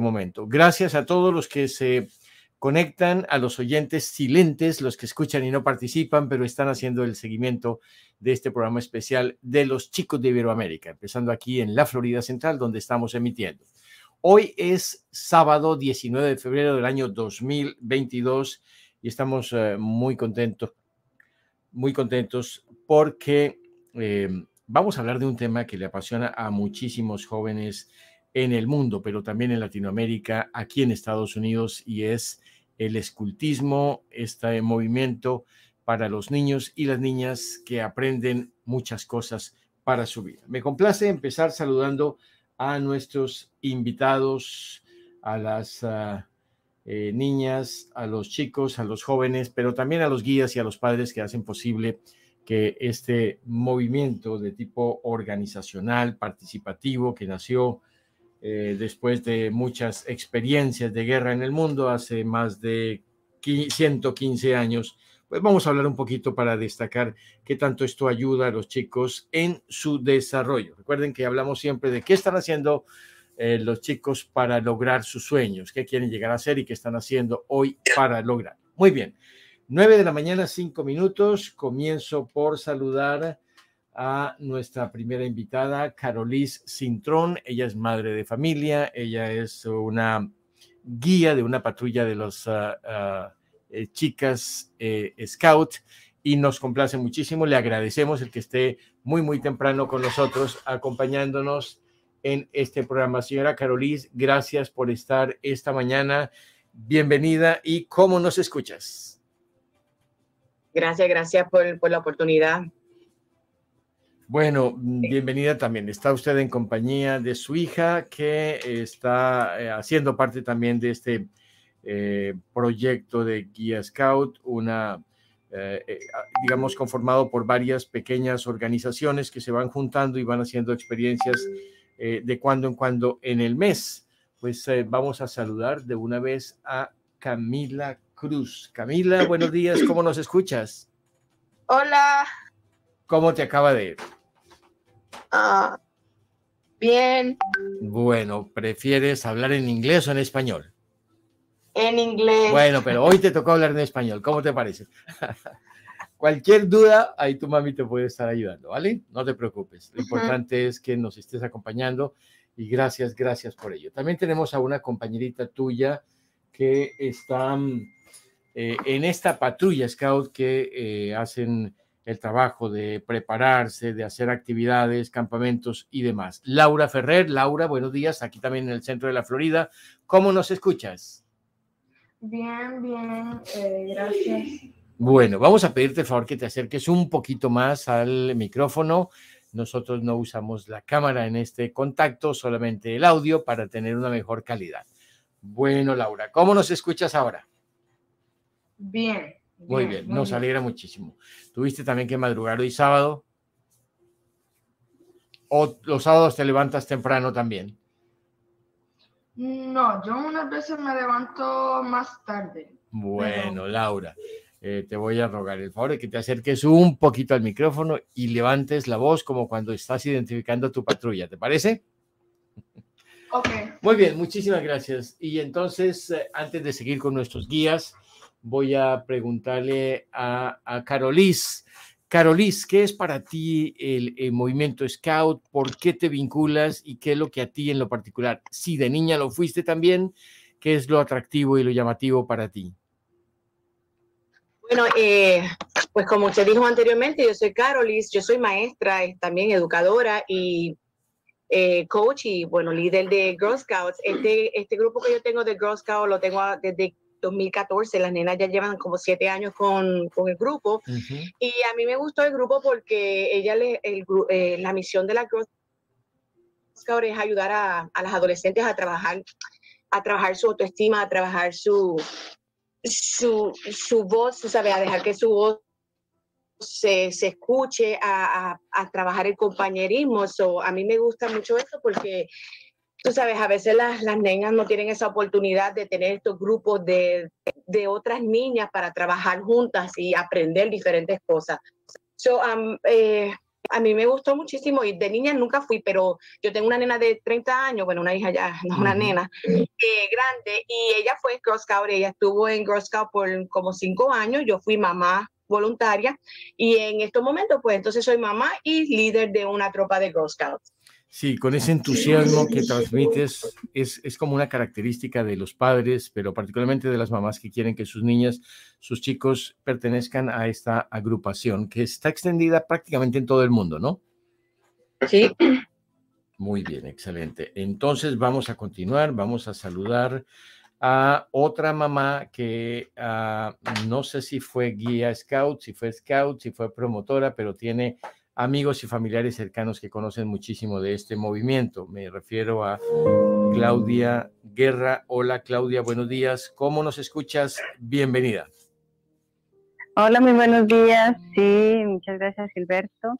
momento. Gracias a todos los que se conectan, a los oyentes silentes, los que escuchan y no participan, pero están haciendo el seguimiento de este programa especial de los chicos de Iberoamérica, empezando aquí en la Florida Central, donde estamos emitiendo. Hoy es sábado 19 de febrero del año 2022 y estamos eh, muy contentos, muy contentos porque eh, vamos a hablar de un tema que le apasiona a muchísimos jóvenes en el mundo, pero también en Latinoamérica, aquí en Estados Unidos, y es el escultismo, este movimiento para los niños y las niñas que aprenden muchas cosas para su vida. Me complace empezar saludando a nuestros invitados, a las ah, eh, niñas, a los chicos, a los jóvenes, pero también a los guías y a los padres que hacen posible que este movimiento de tipo organizacional, participativo, que nació eh, después de muchas experiencias de guerra en el mundo hace más de 115 años, pues vamos a hablar un poquito para destacar qué tanto esto ayuda a los chicos en su desarrollo. Recuerden que hablamos siempre de qué están haciendo eh, los chicos para lograr sus sueños, qué quieren llegar a ser y qué están haciendo hoy para lograr. Muy bien, 9 de la mañana, 5 minutos. Comienzo por saludar a nuestra primera invitada, Carolis Cintrón. Ella es madre de familia, ella es una guía de una patrulla de las ah, ah, eh, chicas eh, Scout y nos complace muchísimo. Le agradecemos el que esté muy, muy temprano con nosotros, acompañándonos en este programa. Señora Carolis, gracias por estar esta mañana. Bienvenida y cómo nos escuchas. Gracias, gracias por, por la oportunidad. Bueno, mm, bienvenida también. Está usted en compañía de su hija que está eh, haciendo parte también de este eh, proyecto de Guía Scout, una, eh, digamos, conformado por varias pequeñas organizaciones que se van juntando y van haciendo experiencias de cuando en cuando en el mes. Pues vamos a saludar de una vez a Camila Cruz. Camila, buenos días, ¿cómo nos escuchas? Hola. ¿Cómo te acaba de ir? Ah, bien. Bueno, ¿prefieres hablar en inglés o en español? En inglés. Bueno, pero hoy te tocó hablar en español. ¿Cómo te parece? Cualquier duda, ahí tu mami te puede estar ayudando, ¿vale? No te preocupes. Lo importante es que nos estés acompañando y gracias, gracias por ello. También tenemos a una compañerita tuya que está eh, en esta patrulla Scout que eh, hacen el trabajo de prepararse, de hacer actividades, campamentos y demás. Laura Ferrer, Laura, buenos días, aquí también en el centro de la Florida. ¿Cómo nos escuchas? Bien, bien, eh, gracias. Bueno, vamos a pedirte el favor que te acerques un poquito más al micrófono. Nosotros no usamos la cámara en este contacto, solamente el audio para tener una mejor calidad. Bueno, Laura, ¿cómo nos escuchas ahora? Bien. Muy bien, nos alegra muchísimo. ¿Tuviste también que madrugar hoy sábado? ¿O los sábados te levantas temprano también? No, yo unas veces me levanto más tarde. Bueno, Laura, eh, te voy a rogar el favor de que te acerques un poquito al micrófono y levantes la voz como cuando estás identificando tu patrulla, ¿te parece? Ok. Muy bien, muchísimas gracias. Y entonces, eh, antes de seguir con nuestros guías, voy a preguntarle a, a Carolis. Carolis, ¿qué es para ti el, movimiento Scout? ¿Por qué te vinculas y qué es lo que a ti en lo particular, si de niña lo fuiste también, qué es lo atractivo y lo llamativo para ti? Bueno, eh, pues como usted dijo anteriormente, yo soy Carolis, yo soy maestra, también educadora y eh, coach y bueno, líder de Girl Scouts. Este, este grupo que yo tengo de Girl Scouts lo tengo desde 2014, las nenas ya llevan como siete años con, con el grupo. Y a mí me gustó el grupo porque ella le, el, eh, la misión de la Girl Scout es ayudar a, a, las adolescentes a trabajar, a trabajar su autoestima, a trabajar su, su, su voz, ¿sabes? a dejar que su voz se, se escuche, a, a, a, trabajar el compañerismo. So, a mí me gusta mucho eso porque tú sabes, a veces las, las niñas no tienen esa oportunidad de tener estos grupos de, de otras niñas para trabajar juntas y aprender diferentes cosas. So, um, eh, a mí me gustó muchísimo y de niña nunca fui, pero yo tengo una nena de 30 años, bueno, una hija ya, no una nena, eh, grande, y ella fue Girl Scout, ella estuvo en Girl Scout por como cinco años, yo fui mamá voluntaria y en estos momentos, pues entonces soy mamá y líder de una tropa de Girl Scouts. Sí, con ese entusiasmo que transmites es, es, como una característica de los padres, pero particularmente de las mamás que quieren que sus niñas, sus chicos pertenezcan a esta agrupación que está extendida prácticamente en todo el mundo, ¿no? Sí. Muy bien, excelente. Entonces vamos a continuar, vamos a saludar a otra mamá que uh, no sé si fue guía scout, si fue scout, si fue promotora, pero tiene amigos y familiares cercanos que conocen muchísimo de este movimiento. Me refiero a Claudia Guerra. Hola Claudia, buenos días. ¿Cómo nos escuchas? Bienvenida. Hola, muy buenos días. Sí, muchas gracias Gilberto.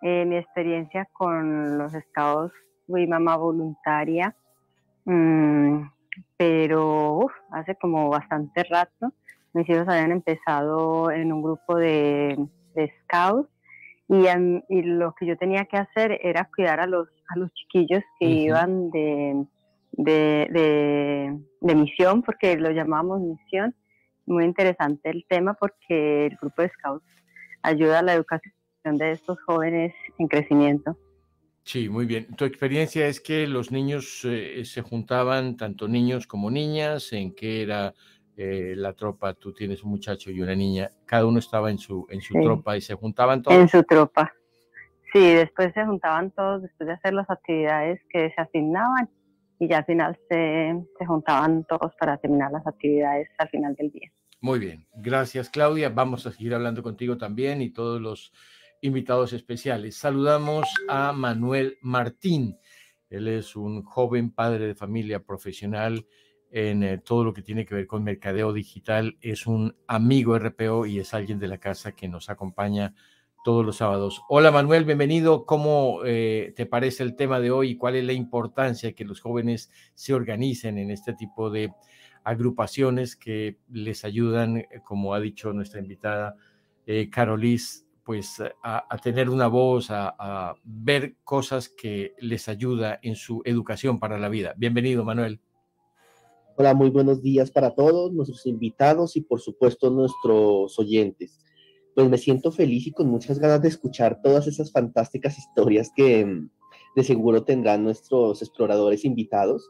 Eh, mi experiencia con los scouts, fui mamá voluntaria, mm, pero hace como bastante rato. Mis hijos habían empezado en un grupo de, de scouts y, lo que yo tenía que hacer era cuidar a los, a los chiquillos que iban de, de, de, misión, porque lo llamábamos misión. Muy interesante el tema porque el grupo de Scouts ayuda a la educación de estos jóvenes en crecimiento. Sí, muy bien. Tu experiencia es que los niños eh, se juntaban, tanto niños como niñas, en qué era eh, la tropa, tú tienes un muchacho y una niña, cada uno estaba en su, en su tropa y se juntaban todos. En su tropa. Sí, después se juntaban todos, después de hacer las actividades que se asignaban y ya al final se, se juntaban todos para terminar las actividades al final del día. Muy bien, gracias Claudia. Vamos a seguir hablando contigo también y todos los invitados especiales. Saludamos a Manuel Martín. Él es un joven padre de familia profesional en eh, todo lo que tiene que ver con mercadeo digital. Es un amigo RPO y es alguien de la casa que nos acompaña todos los sábados. Hola Manuel, bienvenido. ¿Cómo eh, te parece el tema de hoy cuál es la importancia que los jóvenes se organicen en este tipo de agrupaciones que les ayudan, eh, como ha dicho nuestra invitada Carolis, pues a, tener una voz, a, a ver cosas que les ayuda en su educación para la vida? Bienvenido, Manuel. Hola, muy buenos días para todos nuestros invitados y por supuesto nuestros oyentes. Pues me siento feliz y con muchas ganas de escuchar todas esas fantásticas historias que mm, de seguro tendrán nuestros exploradores invitados.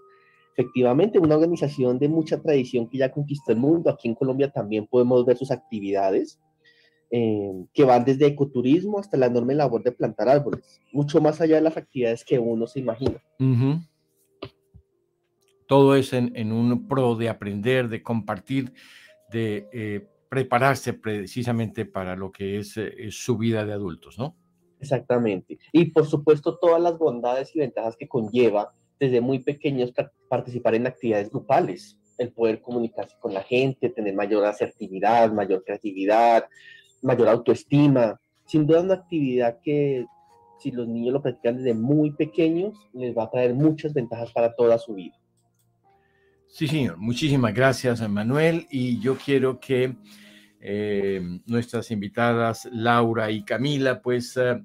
Efectivamente, una organización de mucha tradición que ya conquistó el mundo. Aquí en Colombia también podemos ver sus actividades, eh, que van desde ecoturismo hasta la enorme labor de plantar árboles, mucho más allá de las actividades que uno se imagina. Todo es en, un pro de aprender, de compartir, de eh, prepararse precisamente para lo que es, eh, su vida de adultos, ¿no? Exactamente. Y por supuesto todas las bondades y ventajas que conlleva desde muy pequeños participar en actividades grupales, el poder comunicarse con la gente, tener mayor asertividad, mayor creatividad, mayor autoestima. Sin duda una actividad que si los niños lo practican desde muy pequeños, les va a traer muchas ventajas para toda su vida. Sí, señor. Muchísimas gracias, Manuel. Y yo quiero que eh, nuestras invitadas, Laura y Camila, pues eh,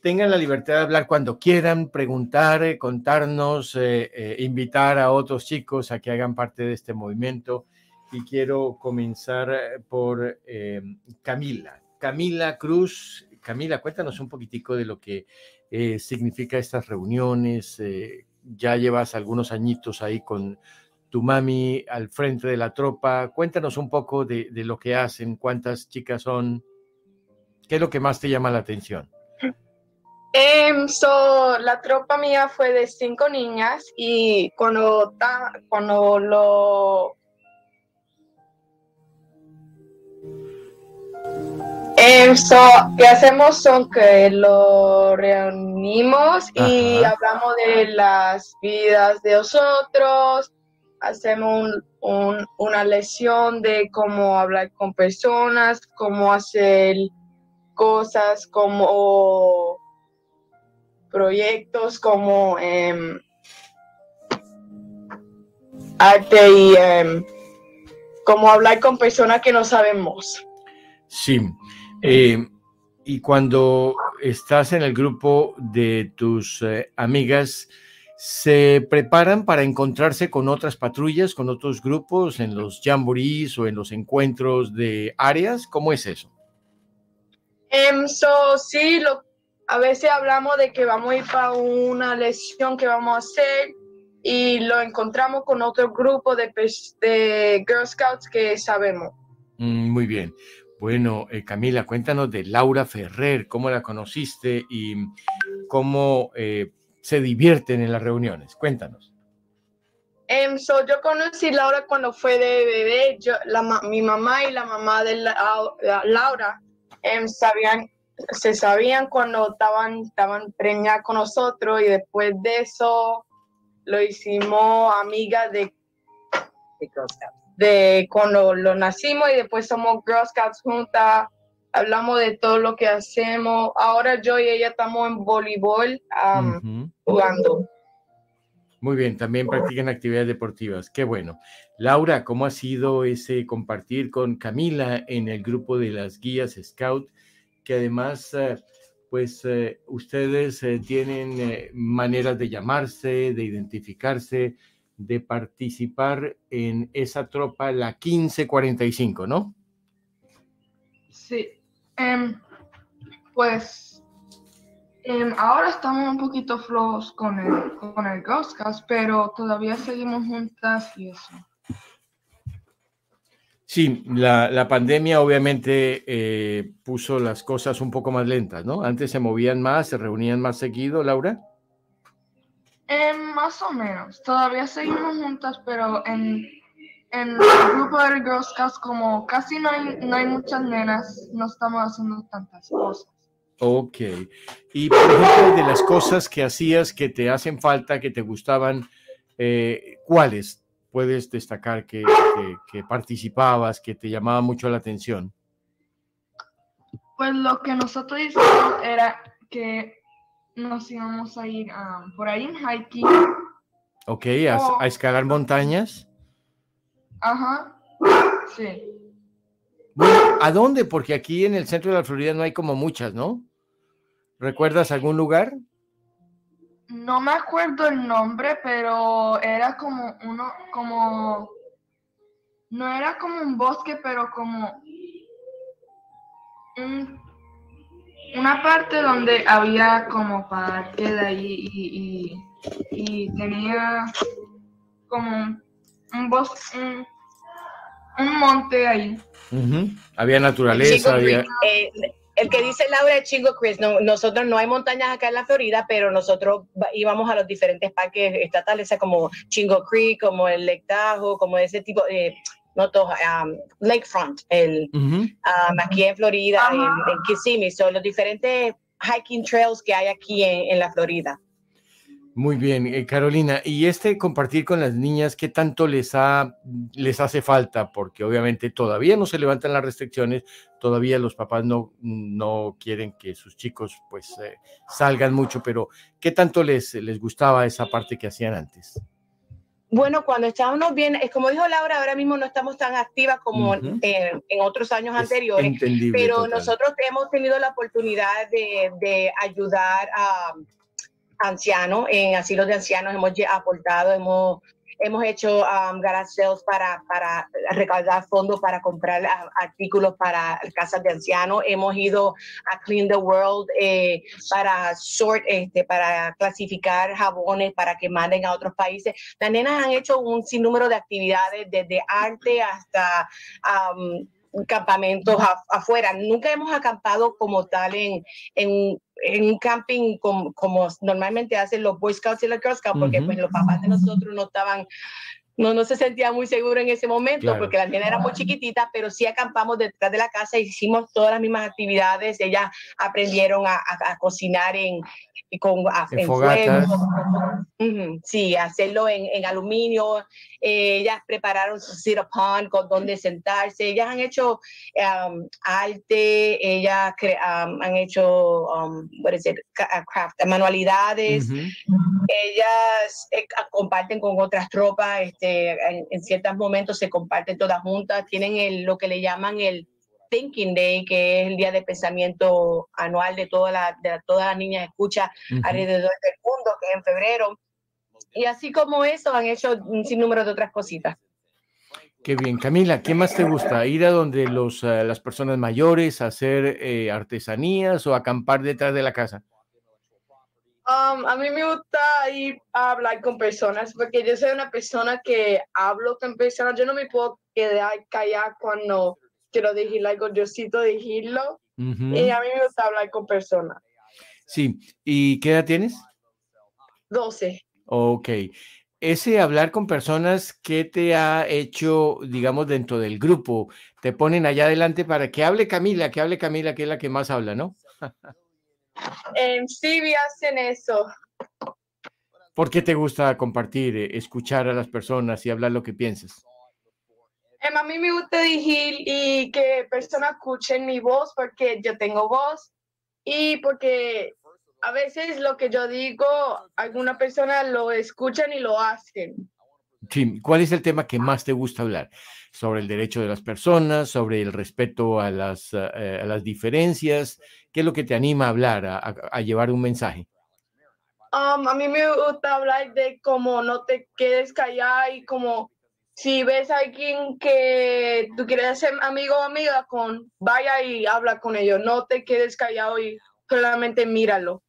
tengan la libertad de hablar cuando quieran, preguntar, eh, contarnos, invitar a otros chicos a que hagan parte de este movimiento. Y quiero comenzar por Camila. Camila Cruz. Camila, cuéntanos un poquitico de lo que significa estas reuniones. ya llevas algunos añitos ahí con tu mami al frente de la tropa. Cuéntanos un poco de, lo que hacen, cuántas chicas son, qué es lo que más te llama la atención. Em, la tropa mía fue de cinco niñas y cuando, cuando lo... Eh, ¿Qué hacemos? Son que lo reunimos y hablamos de las vidas de nosotros, hacemos una lección de cómo hablar con personas, cómo hacer cosas como proyectos como em, arte y em, cómo hablar con personas que no sabemos. Sí. Eh, y cuando estás en el grupo de tus eh, amigas, ¿se preparan para encontrarse con otras patrullas, con otros grupos en los jamborees o en los encuentros de áreas? ¿Cómo es eso? Em, so, sí, lo, a veces hablamos de que vamos a ir para una lección que vamos a hacer y lo encontramos con otro grupo de, de Girl Scouts que sabemos. Mm, muy bien. Bueno, eh, Camila, cuéntanos de Laura Ferrer, cómo la conociste y cómo eh, se divierten en las reuniones. Cuéntanos. Um, yo conocí Laura cuando fue de bebé. Yo, la, mi mamá y la mamá de Laura em, sabían, se sabían cuando estaban, estaban preñadas con nosotros y después de eso lo hicimos amiga de, de de cuando lo nacimos y después somos Girl Scouts juntas, hablamos de todo lo que hacemos. Ahora yo y ella estamos en voleibol jugando. Muy bien, también practican actividades deportivas. Qué bueno. Laura, ¿cómo ha sido ese compartir con Camila en el grupo de las guías Scout? Que además, eh, pues eh, ustedes eh, tienen maneras de llamarse, de identificarse, de participar en esa tropa, la 1545, ¿no? Sí, em, pues em, ahora estamos un poquito flojos con el, con el Ghost pero todavía seguimos juntas y eso. Sí, la, la pandemia obviamente eh, puso las cosas un poco más lentas, ¿no? Antes se movían más, se reunían más seguido, Laura. Eh, más o menos. Todavía seguimos juntas, pero en, en el grupo de Girl Scouts, como casi no hay, no hay muchas nenas, no estamos haciendo tantas cosas. Ok. Y por ejemplo, de las cosas que hacías que te hacen falta, que te gustaban, eh, ¿cuáles puedes destacar que, que, que, participabas, que te llamaba mucho la atención? Pues lo que nosotros hicimos era que nos íbamos a ir um, por ahí en hiking. Ok, a, escalar montañas. Ajá, sí. Bueno, ¿a dónde? Porque aquí en el centro de la Florida no hay como muchas, ¿no? ¿Recuerdas algún lugar? No me acuerdo el nombre, pero era como uno, como, no era como un bosque, pero como un una parte donde había como parque de ahí y, y, tenía como un, bosque, un, monte ahí. Había naturaleza. Había... Eh, el que dice Laura es Chingo Chris. nosotros no hay montañas acá en la Florida, pero nosotros íbamos a los diferentes parques estatales, como Chingo Creek, como el Lake Tahoe, como ese tipo de no todos, um, Lakefront, el, um, aquí en Florida, en, Kissimmee, son los diferentes hiking trails que hay aquí en, la Florida. Muy bien, eh, Carolina. Y este compartir con las niñas, ¿qué tanto les, ha, les hace falta? Porque obviamente todavía no se levantan las restricciones, todavía los papás no, no quieren que sus chicos pues eh, salgan mucho, pero ¿qué tanto les, les gustaba esa parte que hacían antes? Bueno, cuando estábamos bien, es como dijo Laura, ahora mismo no estamos tan activas como en otros años anteriores, pero nosotros hemos tenido la oportunidad de, de ayudar a ancianos, en asilos de ancianos hemos aportado, hemos hemos hecho um, garage sales para, para recaudar fondos para comprar artículos para casas de ancianos. Hemos ido a Clean the World eh, para sort, este, para clasificar jabones para que manden a otros países. Las nenas han hecho un sinnúmero de actividades desde arte hasta um, campamentos afuera. Nunca hemos acampado como tal en, en, en un camping como, como, normalmente hacen los Boy Scouts y los Girl Scouts, porque pues los papás de nosotros no estaban no, no se sentía muy seguro en ese momento porque la niña era muy chiquitita, pero sí acampamos detrás de la casa, hicimos todas las mismas actividades, ellas aprendieron a, a cocinar en, con en, fuego. Sí, hacerlo en, en aluminio. Eh, ellas prepararon su sit upon con donde sentarse. Ellas han hecho um, arte, ellas um, han hecho um, what is it? craft, manualidades. Ellas eh, comparten con otras tropas, este, en, ciertos momentos se comparten todas juntas. Tienen el, lo que le llaman el Thinking Day, que es el día de pensamiento anual de toda la, de todas las niñas escucha alrededor del mundo, que es en febrero. Y así como eso, han hecho un sinnúmero de otras cositas. Qué bien. Camila, ¿qué más te gusta? ¿Ir a donde los, eh, las personas mayores, hacer eh, artesanías o acampar detrás de la casa? Um, a mí me gusta ir a hablar con personas porque yo soy una persona que hablo con personas. Yo no me puedo quedar callada cuando quiero decir algo, yo cito decirlo. Y a mí me gusta hablar con personas. Sí. ¿Y qué edad tienes? 12. Ok ese hablar con personas que te ha hecho, digamos, dentro del grupo, te ponen allá adelante para que hable Camila, que hable Camila, que es la que más habla, ¿no? En sí, hacen eso. ¿Por qué te gusta compartir, eh, escuchar a las personas y hablar lo que piensas? Em, a mí me gusta decir y que personas escuchen mi voz porque yo tengo voz y porque a veces lo que yo digo, alguna persona lo escuchan y lo hacen. ¿cuál es el tema que más te gusta hablar? ¿Sobre el derecho de las personas? ¿Sobre el respeto a las, eh, a las diferencias? ¿Qué es lo que te anima a hablar, a, a llevar un mensaje? Um, a mí me gusta hablar de cómo no te quedes callada y como si ves a alguien que tú quieres ser amigo o amiga con, vaya y habla con ellos, no te quedes callado y solamente míralo.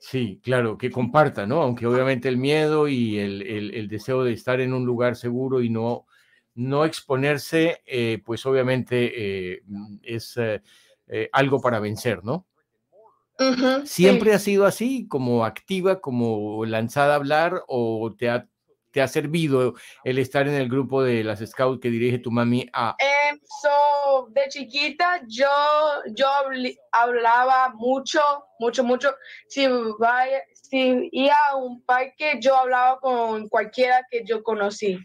Sí, claro, que comparta, ¿no? Aunque obviamente el miedo y el, deseo de estar en un lugar seguro y no, no exponerse, eh, pues obviamente eh, es eh, algo para vencer, ¿no? ¿Siempre ha sido así, como activa, como lanzada a hablar, o te ha te ha servido el estar en el grupo de las Scouts que dirige tu mami a? Em, de chiquita yo, yo hablaba mucho, mucho, mucho. Si, vaya, si iba a un parque, yo hablaba con cualquiera que yo conocí.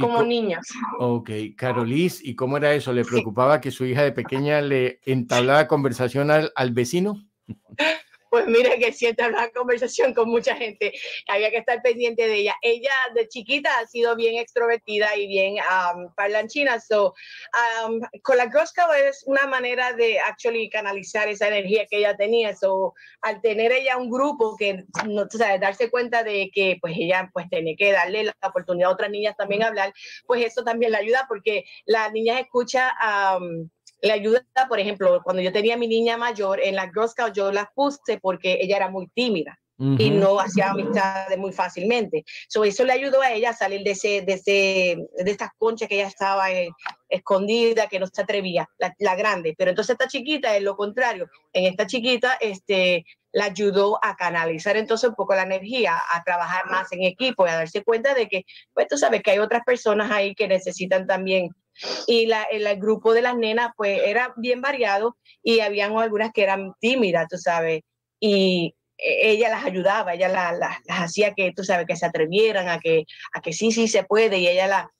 Como niña. Ok, Carolis, ¿y cómo era eso? ¿Le preocupaba que su hija de pequeña le entablaba conversación al, al vecino? pues mira que siempre hablar conversación con mucha gente, había que estar pendiente de ella. Ella de chiquita ha sido bien extrovertida y bien um, parlanchina, so, con la Girl es una manera de actually canalizar esa energía que ella tenía, so, al tener ella un grupo que, no, o sea, darse cuenta de que pues ella pues tiene que darle la oportunidad a otras niñas también a hablar, pues eso también le ayuda porque las niñas escuchan le ayuda, por ejemplo, cuando yo tenía mi niña mayor, en la Girl Scout yo la puse porque ella era muy tímida. y no hacía amistades muy fácilmente. So, eso le ayudó a ella a salir de, ese, de, ese, de estas conchas que ella estaba eh, escondida, que no se atrevía, la, grande. Pero entonces esta chiquita es lo contrario. En esta chiquita este, la ayudó a canalizar entonces un poco la energía, a trabajar más en equipo y a darse cuenta de que, pues tú sabes que hay otras personas ahí que necesitan también y la, el, grupo de las nenas pues era bien variado y habían algunas que eran tímidas, tú sabes, y e, ella las ayudaba, ella las hacía que, tú sabes, que se atrevieran a que, a que sí, sí se puede y ella la...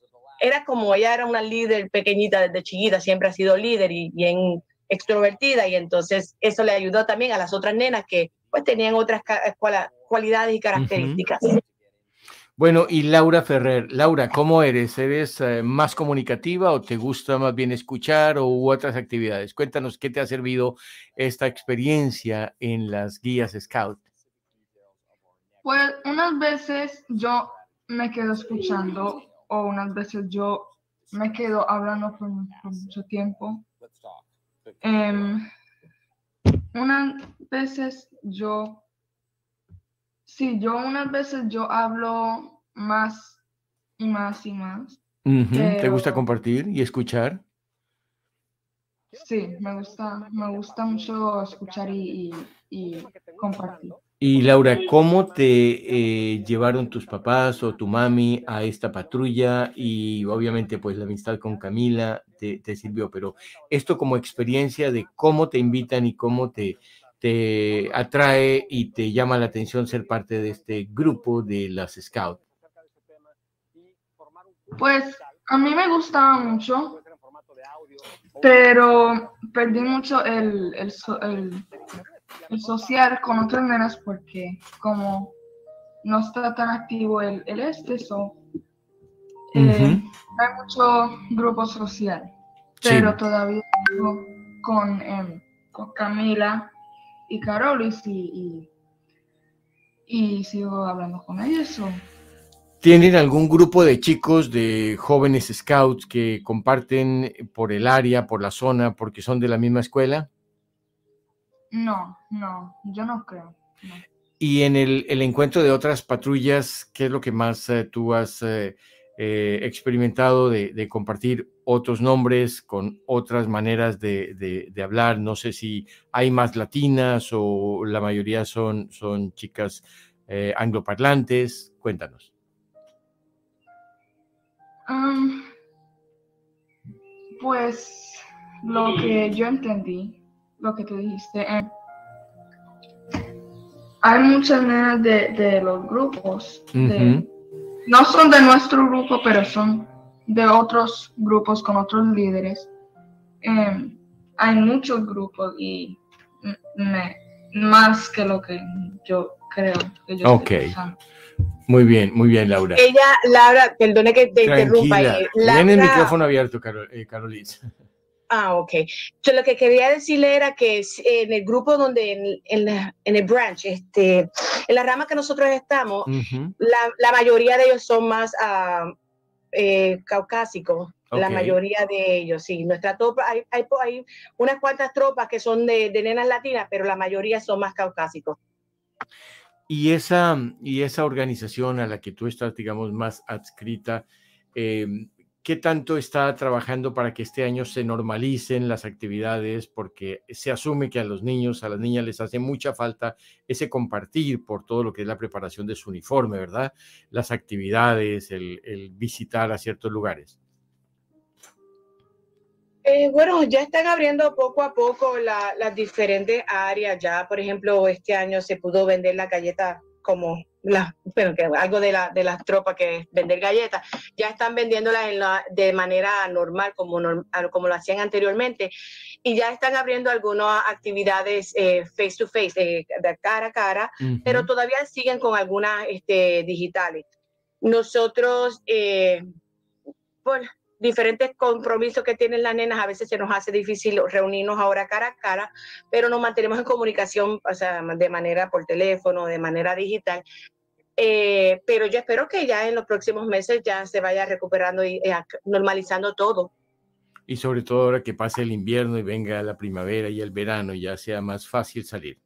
Era como ella era una líder pequeñita desde chiquita, siempre ha sido líder y bien extrovertida y entonces eso le ayudó también a las otras nenas que pues tenían otras cualidades y características. Bueno, y Laura Ferrer. Laura, ¿cómo eres? ¿Eres eh, más comunicativa o te gusta más bien escuchar o u otras actividades? Cuéntanos qué te ha servido esta experiencia en las guías Scout. Pues unas veces yo me quedo escuchando o unas veces yo me quedo hablando por, mucho tiempo. Em, unas veces yo Sí, yo unas veces yo hablo más y más y más. ¿Te gusta compartir y escuchar? Sí, me gusta, me gusta mucho escuchar y, compartir. Y Laura, ¿cómo te eh, llevaron tus papás o tu mami a esta patrulla? Y obviamente, pues la amistad con Camila te, te sirvió, pero esto como experiencia de cómo te invitan y cómo te, te atrae y te llama la atención ser parte de este grupo de las Scouts? Pues a mí me gustaba mucho, pero perdí mucho el, el, el, social con otras nenas porque como no está tan activo el, el este, so, eh, hay mucho grupo social, pero todavía trabajo con, em, con Camila y Carolis y, y, sigo hablando con ellos. ¿Tienen algún grupo de chicos, de jóvenes scouts que comparten por el área, por la zona, porque son de la misma escuela? No, no, yo no creo. Y en el, encuentro de otras patrullas, ¿qué es lo que más eh, tú has eh, eh, experimentado de, compartir otros nombres con otras maneras de, hablar? No sé si hay más latinas o la mayoría son, son chicas angloparlantes. Cuéntanos. pues lo que yo entendí, lo que tú dijiste, hay muchas nenas de, los grupos. No son de nuestro grupo, pero son de otros grupos con otros líderes. Em, hay muchos grupos y más que lo que yo creo que yo ok. Muy bien, muy bien, Laura. Ella, Laura, perdone que te interrumpa. Tiene el micrófono abierto, Carol, eh, Ah, ok. Yo lo que quería decirle era que en el grupo donde, en, el branch, este, en la rama que nosotros estamos, la, mayoría de ellos son más uh, eh, caucásicos. La mayoría de ellos, sí. Nuestra tropa, hay, hay, unas cuantas tropas que son de, de, nenas latinas, pero la mayoría son más caucásicos. Y esa, y esa organización a la que tú estás, digamos, más adscrita, eh, ¿Qué tanto está trabajando para que este año se normalicen las actividades? Porque se asume que a los niños, a las niñas les hace mucha falta ese compartir por todo lo que es la preparación de su uniforme, ¿verdad? Las actividades, el, visitar a ciertos lugares. Eh, bueno, ya están abriendo poco a poco las diferentes áreas. Ya, por ejemplo, este año se pudo vender la galleta como la, bueno, que algo de, la, de las tropas que vender galletas, ya están vendiéndolas en la, de manera normal, como, como lo hacían anteriormente, y ya están abriendo algunas actividades eh, face to face, eh, de cara a cara, pero todavía siguen con algunas este, digitales. Nosotros, eh, bueno, diferentes compromisos que tienen las nenas, a veces se nos hace difícil reunirnos ahora cara a cara, pero nos mantenemos en comunicación, o sea, de manera por teléfono, de manera digital. Eh, pero yo espero que ya en los próximos meses ya se vaya recuperando y eh, normalizando todo. Y sobre todo ahora que pase el invierno y venga la primavera y el verano, ya sea más fácil salir.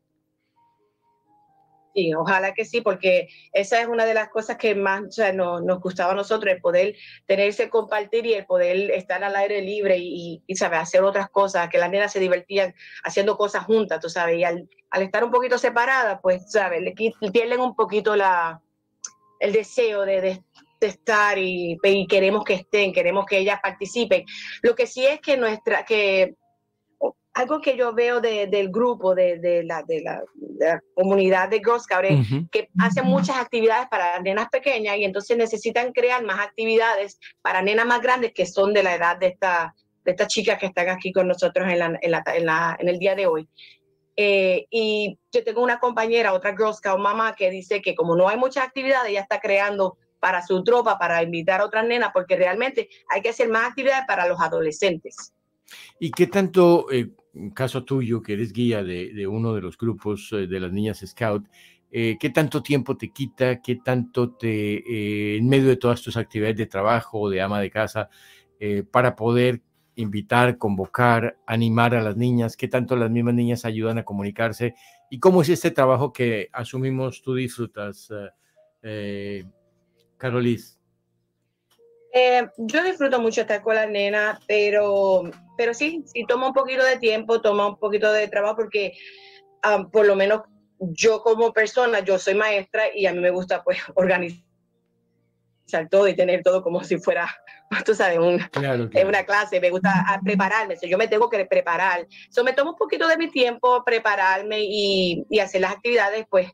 Sí, ojalá que sí, porque esa es una de las cosas que más nos gustaba a nosotros, el poder tener ese compartir y el poder estar al aire libre y, y ¿sabes? hacer otras cosas, que las nenas se divertían haciendo cosas juntas, tú sabes, y al, estar un poquito separadas, pues, ¿sabes? Le, pierden un poquito la, el deseo de, de, estar y, y, queremos que estén, queremos que ellas participen. Lo que sí es que nuestra, que algo que yo veo del grupo, de, la, de, la, comunidad de Girl Scouts, es que hacen muchas actividades para nenas pequeñas y entonces necesitan crear más actividades para nenas más grandes que son de la edad de, esta, de estas chicas que están aquí con nosotros en, la, en, la, en, el día de hoy. Eh, y yo tengo una compañera, otra Girl Scout mamá, que dice que como no hay muchas actividades, ella está creando para su tropa, para invitar a otras nenas, porque realmente hay que hacer más actividades para los adolescentes. ¿Y qué tanto, eh, caso tuyo, que eres guía de, uno de los grupos eh, de las niñas Scout, eh, qué tanto tiempo te quita, qué tanto te, eh, en medio de todas tus actividades de trabajo o de ama de casa, para poder invitar, convocar, animar a las niñas, qué tanto las mismas niñas ayudan a comunicarse y cómo es este trabajo que asumimos tú disfrutas, Carolis. Eh, yo disfruto mucho estar con las nenas, pero, pero sí, sí toma un poquito de tiempo, toma un poquito de trabajo porque ah, por lo menos yo como persona, yo soy maestra y a mí me gusta pues organizar todo y tener todo como si fuera, tú sabes, un, una clase, me gusta ah, prepararme, yo me tengo que preparar. Eso me toma un poquito de mi tiempo prepararme y, y hacer las actividades, pues,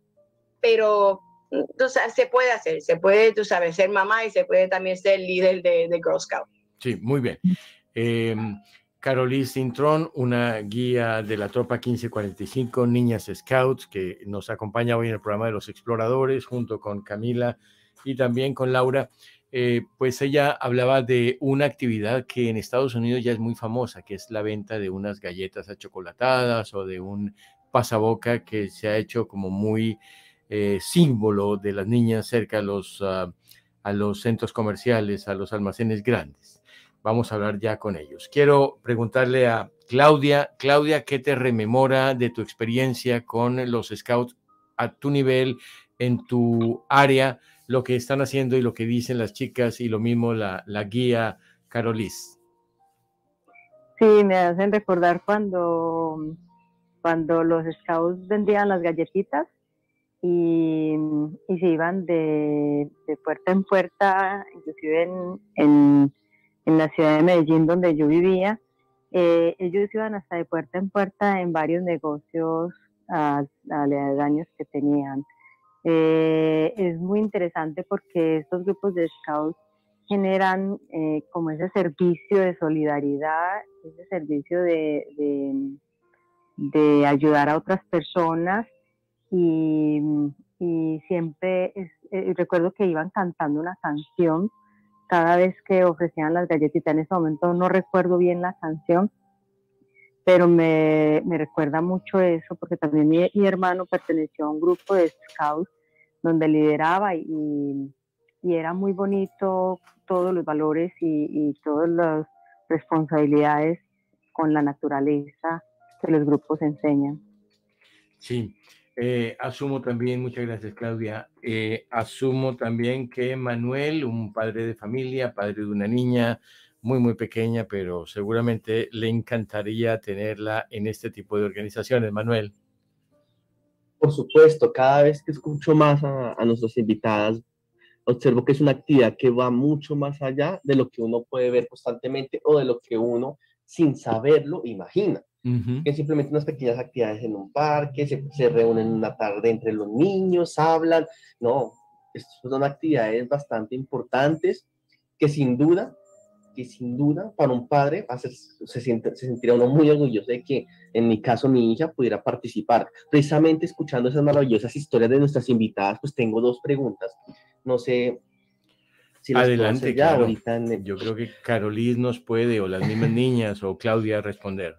pero se puede hacer, se puede, tú sabes, ser mamá y se puede también ser líder de, de Girl Scout. Sí, muy bien. Eh, Carolis Cintrón, una guía de la Tropa 1545 Niñas Scouts, que nos acompaña hoy en el programa de los exploradores, junto con Camila y también con Laura. eh, pues ella hablaba de una actividad que en Estados Unidos ya es muy famosa, que es la venta de unas galletas achocolatadas o de un pasaboca que se ha hecho como muy eh, símbolo de las niñas cerca a los, ah, a los centros comerciales, a los almacenes grandes. Vamos a hablar ya con ellos. Quiero preguntarle a Claudia, Claudia, ¿qué te rememora de tu experiencia con los scouts a tu nivel, en tu área? lo que están haciendo y lo que dicen las chicas y lo mismo la, la guía Carolis. Sí, me hacen recordar cuando, cuando los scouts vendían las galletitas y, se iban de, puerta en puerta, inclusive en, en, en, la ciudad de Medellín donde yo vivía, eh, ellos iban hasta de puerta en puerta en varios negocios aledaños que tenían. Eh, es muy interesante porque estos grupos de scouts generan eh, como ese servicio de solidaridad, ese servicio de, de, ayudar a otras personas y, siempre eh, recuerdo que iban cantando una canción cada vez que ofrecían las galletitas. En ese momento no recuerdo bien la canción, pero me, me recuerda mucho eso porque también mi, mi, hermano perteneció a un grupo de scouts donde lideraba y, y era muy bonito todos los valores y, y, todas las responsabilidades con la naturaleza que los grupos enseñan. Sí, eh, asumo también, muchas gracias Claudia, eh, asumo también que Manuel, un padre de familia, padre de una niña muy, muy pequeña, pero seguramente le encantaría tenerla en este tipo de organizaciones. Manuel. Por supuesto, cada vez que escucho más a, a nuestras invitadas, observo que es una actividad que va mucho más allá de lo que uno puede ver constantemente o de lo que uno, sin saberlo, imagina. Uh -huh. Que simplemente unas pequeñas actividades en un parque, se, se reúnen una tarde entre los niños, hablan. No, son actividades bastante importantes que sin duda que sin duda para un padre se, se, siente, se sentirá uno muy orgulloso de que en mi caso mi hija pudiera participar. Precisamente escuchando esas maravillosas historias de nuestras invitadas, pues tengo dos preguntas. No sé si Adelante, ya claro. ahorita en... Yo creo que Carolis nos puede, o las mismas niñas, o Claudia responder.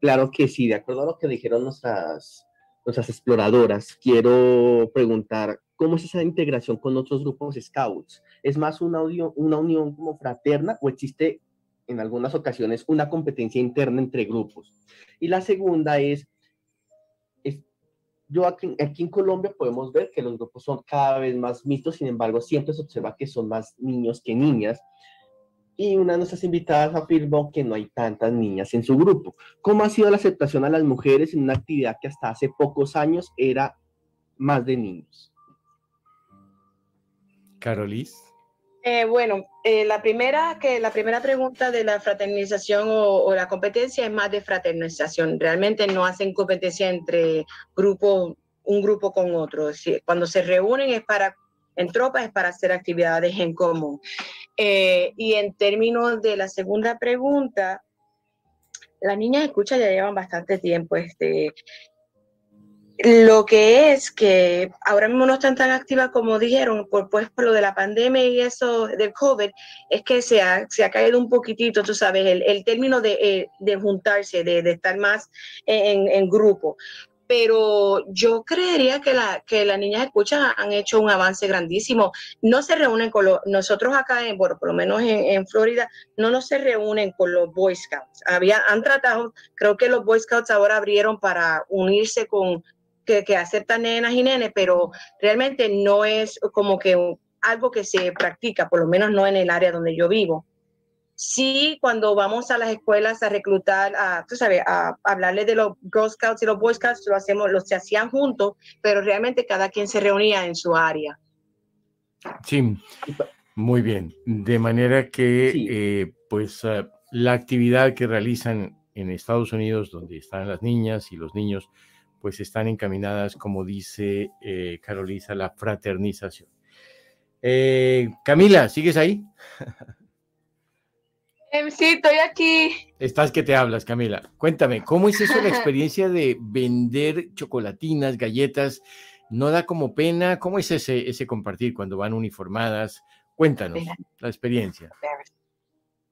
Claro que sí, de acuerdo a lo que dijeron nuestras, nuestras exploradoras, quiero preguntar, ¿cómo es esa integración con otros grupos scouts? ¿Es más una, unión, una unión como fraterna o existe en algunas ocasiones una competencia interna entre grupos? Y la segunda es, es yo aquí, aquí, en Colombia podemos ver que los grupos son cada vez más mixtos, sin embargo, siempre se observa que son más niños que niñas. Y una de nuestras invitadas afirmó que no hay tantas niñas en su grupo. ¿Cómo ha sido la aceptación a las mujeres en una actividad que hasta hace pocos años era más de niños? Carolis. Eh, bueno, eh, la, primera, que, la primera pregunta de la fraternización o, o, la competencia es más de fraternización. Realmente no hacen competencia entre grupos, un grupo con otro. Cuando se reúnen es para, en tropas es para hacer actividades en común. Eh, y en términos de la segunda pregunta, las niñas escucha ya llevan bastante tiempo. Este, lo que es que ahora mismo no están tan activas como dijeron, por, pues por lo de la pandemia y eso del COVID, es que se ha, se ha caído un poquitito, tú sabes, el, el término de, eh, de juntarse, de, de, estar más en, en, grupo. Pero yo creería que, la, que las niñas escuchan han hecho un avance grandísimo. No se reúnen con los, nosotros acá, en, bueno, por lo menos en, Florida, no nos se reúnen con los Boy Scouts. Había, han tratado, creo que los Boy Scouts ahora abrieron para unirse con que, que aceptan nenas y nenes, pero realmente no es como que algo que se practica, por lo menos no en el área donde yo vivo. Sí, cuando vamos a las escuelas a reclutar, a, tú sabes, a, a hablarle de los Girl Scouts y los Boy Scouts, lo hacemos, los se hacían juntos, pero realmente cada quien se reunía en su área. Sí, muy bien. De manera que, sí. eh, pues, uh, la actividad que realizan en Estados Unidos, donde están las niñas y los niños, pues están encaminadas, como dice eh, Carolisa, la fraternización. Eh, Camila, ¿sigues ahí? Eh, sí, estoy aquí. Estás que te hablas, Camila. Cuéntame, ¿cómo es eso la experiencia de vender chocolatinas, galletas? ¿No da como pena? ¿Cómo es ese, ese compartir cuando van uniformadas Cuéntanos la experiencia.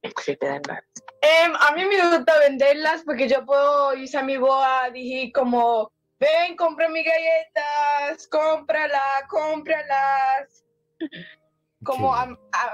Em, a mí me gusta venderlas porque yo puedo irse a mi boda, dije como, ven, compra mis galletas, cómprala, cómpralas. Como a,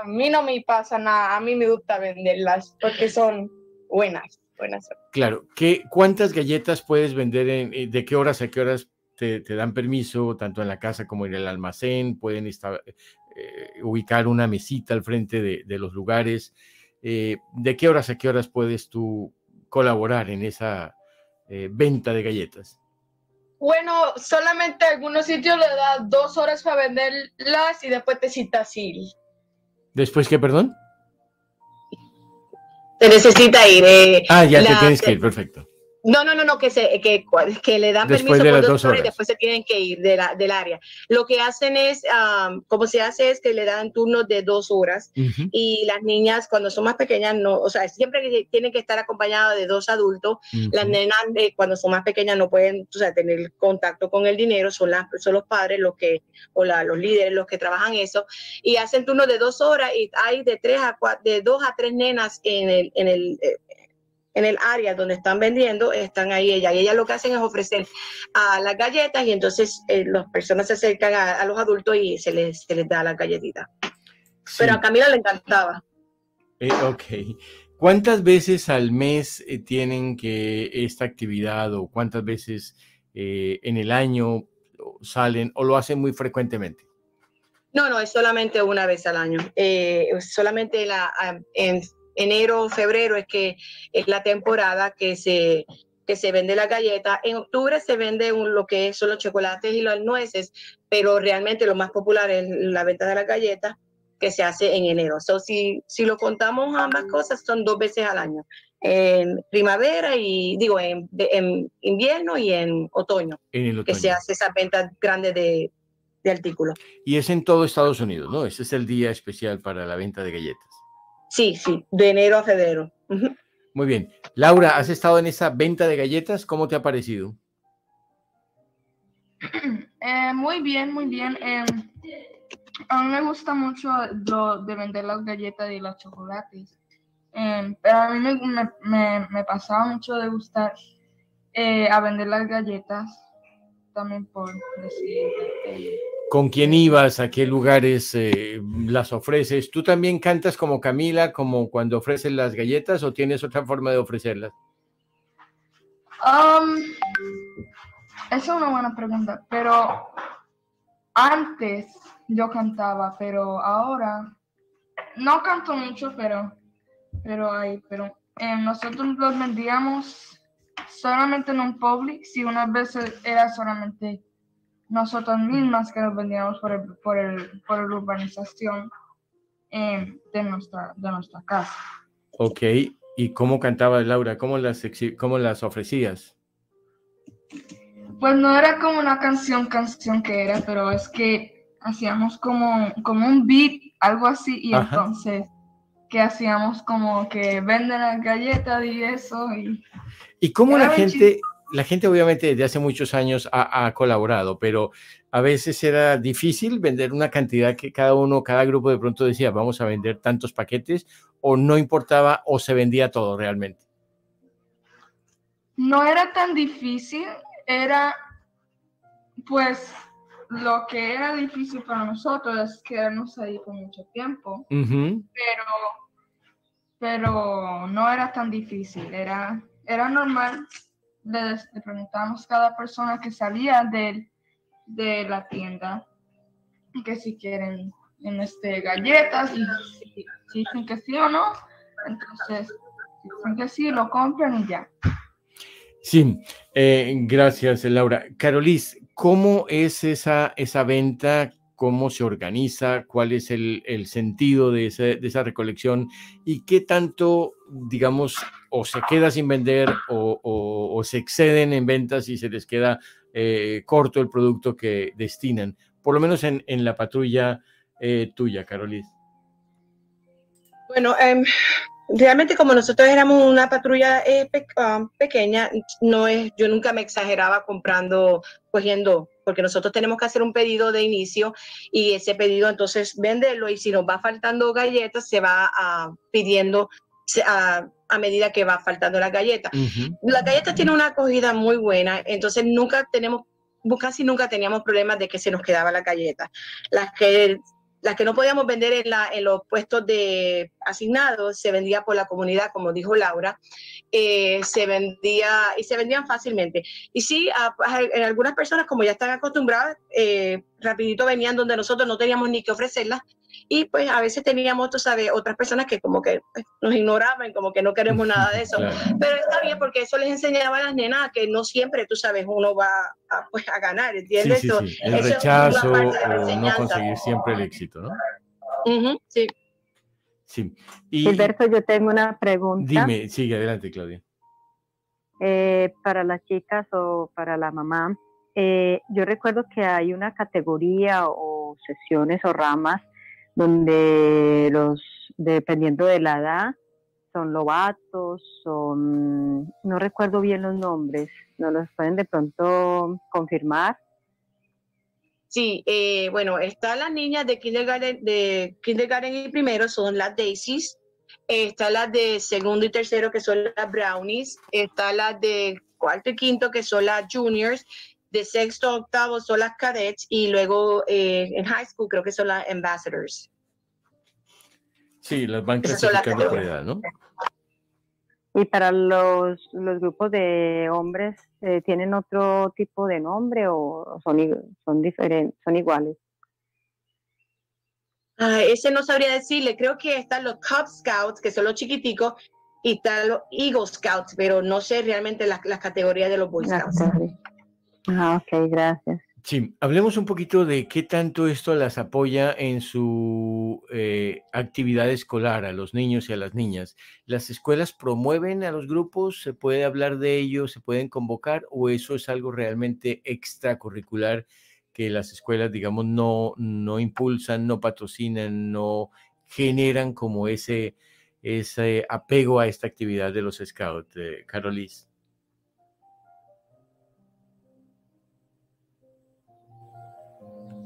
mí no me pasa nada, a mí me gusta venderlas porque son buenas, buenas. Claro, ¿Qué, ¿cuántas galletas puedes vender? En, eh, ¿De qué horas a qué horas te, dan permiso, tanto en la casa como en el almacén? ¿Pueden estar, eh, ubicar una mesita al frente de, los lugares? Eh, ¿De qué horas a qué horas puedes tú colaborar en esa venta de galletas? Bueno, solamente algunos sitios le da dos horas para venderlas y después te cita Siri. ¿Después qué, perdón? Te necesita ir. Eh, ah, ya te tienes que ir, perfecto. No, no, no, no, que, se, que, que le dan permiso por dos horas y después se tienen que ir de la, del área. Lo que hacen es, como se hace es que le dan turnos de dos horas y las niñas cuando son más pequeñas, no, o sea, siempre tienen que estar acompañadas de dos adultos. Las nenas eh, cuando son más pequeñas no pueden o sea, tener contacto con el dinero, son, las, son los padres los que, o la, los líderes los que trabajan eso y hacen turnos de dos horas y hay de tres a cuatro, de dos a tres nenas en el, en el eh, en el área donde están vendiendo, están ahí ella. Y ellas lo que hacen es ofrecer a las galletas y entonces eh, las personas se acercan a, los adultos y se les, se les da la galletita. Pero a Camila le encantaba. Eh, ok. ¿Cuántas veces al mes eh, tienen que esta actividad o cuántas veces en el año salen o lo hacen muy frecuentemente? No, no, es solamente una vez al año. solamente la, en enero, febrero es que es la temporada que se, que se vende la galleta. En octubre se vende lo que son los chocolates y las nueces, pero realmente lo más popular es la venta de la galleta que se hace en enero. So, si, si lo contamos ambas cosas, son dos veces al año. En primavera y, digo, en, invierno y en otoño, que se hace esa venta grande de, de artículos. Y es en todo Estados Unidos, ¿no? Ese es el día especial para la venta de galletas. Sí, sí, de enero a febrero. Muy bien. Laura, ¿has estado en esa venta de galletas? ¿Cómo te ha parecido? Eh, muy bien, muy bien. Eh, a mí me gusta mucho lo de vender las galletas y los chocolates. Eh, pero a mí me, pasaba mucho de gustar a vender las galletas también por decir con quién ibas, a qué lugares eh, las ofreces. ¿Tú también cantas como Camila, como cuando ofreces las galletas o tienes otra forma de ofrecerlas? Um, es una buena pregunta, pero antes yo cantaba, pero ahora no canto mucho, pero pero pero eh, nosotros los vendíamos solamente en un public, si unas veces era solamente nosotros mismas que nos vendíamos por, el, por, el, por la urbanización eh, de, nuestra, de nuestra casa. Ok, ¿y cómo cantabas, Laura? ¿Cómo las, cómo las ofrecías? Pues no era como una canción, canción que era, pero es que hacíamos como, como un beat, algo así, y entonces que hacíamos como que venden las galletas y eso. ¿Y, ¿Y cómo la gente, la gente obviamente desde hace muchos años ha, colaborado, pero a veces era difícil vender una cantidad que cada uno, cada grupo de pronto decía, vamos a vender tantos paquetes, o no importaba, o se vendía todo realmente. No era tan difícil, era pues lo que era difícil para nosotros es quedarnos ahí por mucho tiempo, pero, pero no era tan difícil, era, era normal le, preguntamos a cada persona que salía de, de la tienda que si quieren en este, galletas y si, dicen que sí o no, entonces si dicen que sí, lo compran y ya. Sí, eh, gracias Laura. Carolis, ¿cómo es esa, esa venta? ¿Cómo se organiza? ¿Cuál es el, el sentido de, de esa recolección? ¿Y qué tanto, digamos, o se queda sin vender o, se exceden en ventas y se les queda eh, corto el producto que destinan, por lo menos en, en la patrulla eh, tuya, Carolis. Bueno, em, realmente como nosotros éramos una patrulla eh, um, pequeña, no es, yo nunca me exageraba comprando, cogiendo, porque nosotros tenemos que hacer un pedido de inicio y ese pedido entonces venderlo y si nos va faltando galletas se va uh, pidiendo a, a, medida que va faltando la galleta. La galleta tiene una acogida muy buena, entonces nunca tenemos casi nunca teníamos problemas de que se nos quedaba la galleta. Las que las que no podíamos vender en, la, en los puestos de asignados se vendía por la comunidad, como dijo Laura, eh, se vendía y se vendían fácilmente. Y sí, en algunas personas, como ya están acostumbradas, eh, rapidito venían donde nosotros no teníamos ni que ofrecerlas y pues a veces teníamos, tú sabes, otras personas que como que pues, nos ignoraban, como que no queremos nada de eso. Pero está bien porque eso les enseñaba a las nenas que no siempre, tú sabes, uno va a, pues, a ganar, ¿entiendes? Sí, sí, El rechazo o no conseguir siempre el éxito, ¿no? sí. Sí. Y, Gilberto, yo tengo una pregunta. Dime, sigue adelante, Claudia. Eh, para las chicas o para la mamá, eh, yo recuerdo que hay una categoría o sesiones o ramas donde los, dependiendo de la edad, son lobatos, son, no recuerdo bien los nombres, ¿no los pueden de pronto confirmar? Sí, eh, bueno, están las niñas de kindergarten, de kindergarten y primero, son las Daisies, está las de segundo y tercero, que son las Brownies, está las de cuarto y quinto, que son las Juniors, de sexto a octavo son las cadets y luego eh, en high school creo que son las ambassadors. Sí, las van clasificando por edad, ¿no? Y para los, los grupos de hombres, eh, ¿tienen otro tipo de nombre o son, son, diferentes, son iguales? Ah, ese no sabría decirle. Creo que están los Cub Scouts, que son los chiquiticos, y están los Eagle Scouts, pero no sé realmente las la categorías de los Boy Scouts. Ah, ok, gracias. Sí, hablemos un poquito de qué tanto esto las apoya en su eh, actividad escolar a los niños y a las niñas. ¿Las escuelas promueven a los grupos? ¿Se puede hablar de ello? ¿Se pueden convocar? ¿O eso es algo realmente extracurricular que las escuelas, digamos, no, no impulsan, no patrocinan, no generan como ese, ese apego a esta actividad de los scouts, Carolis?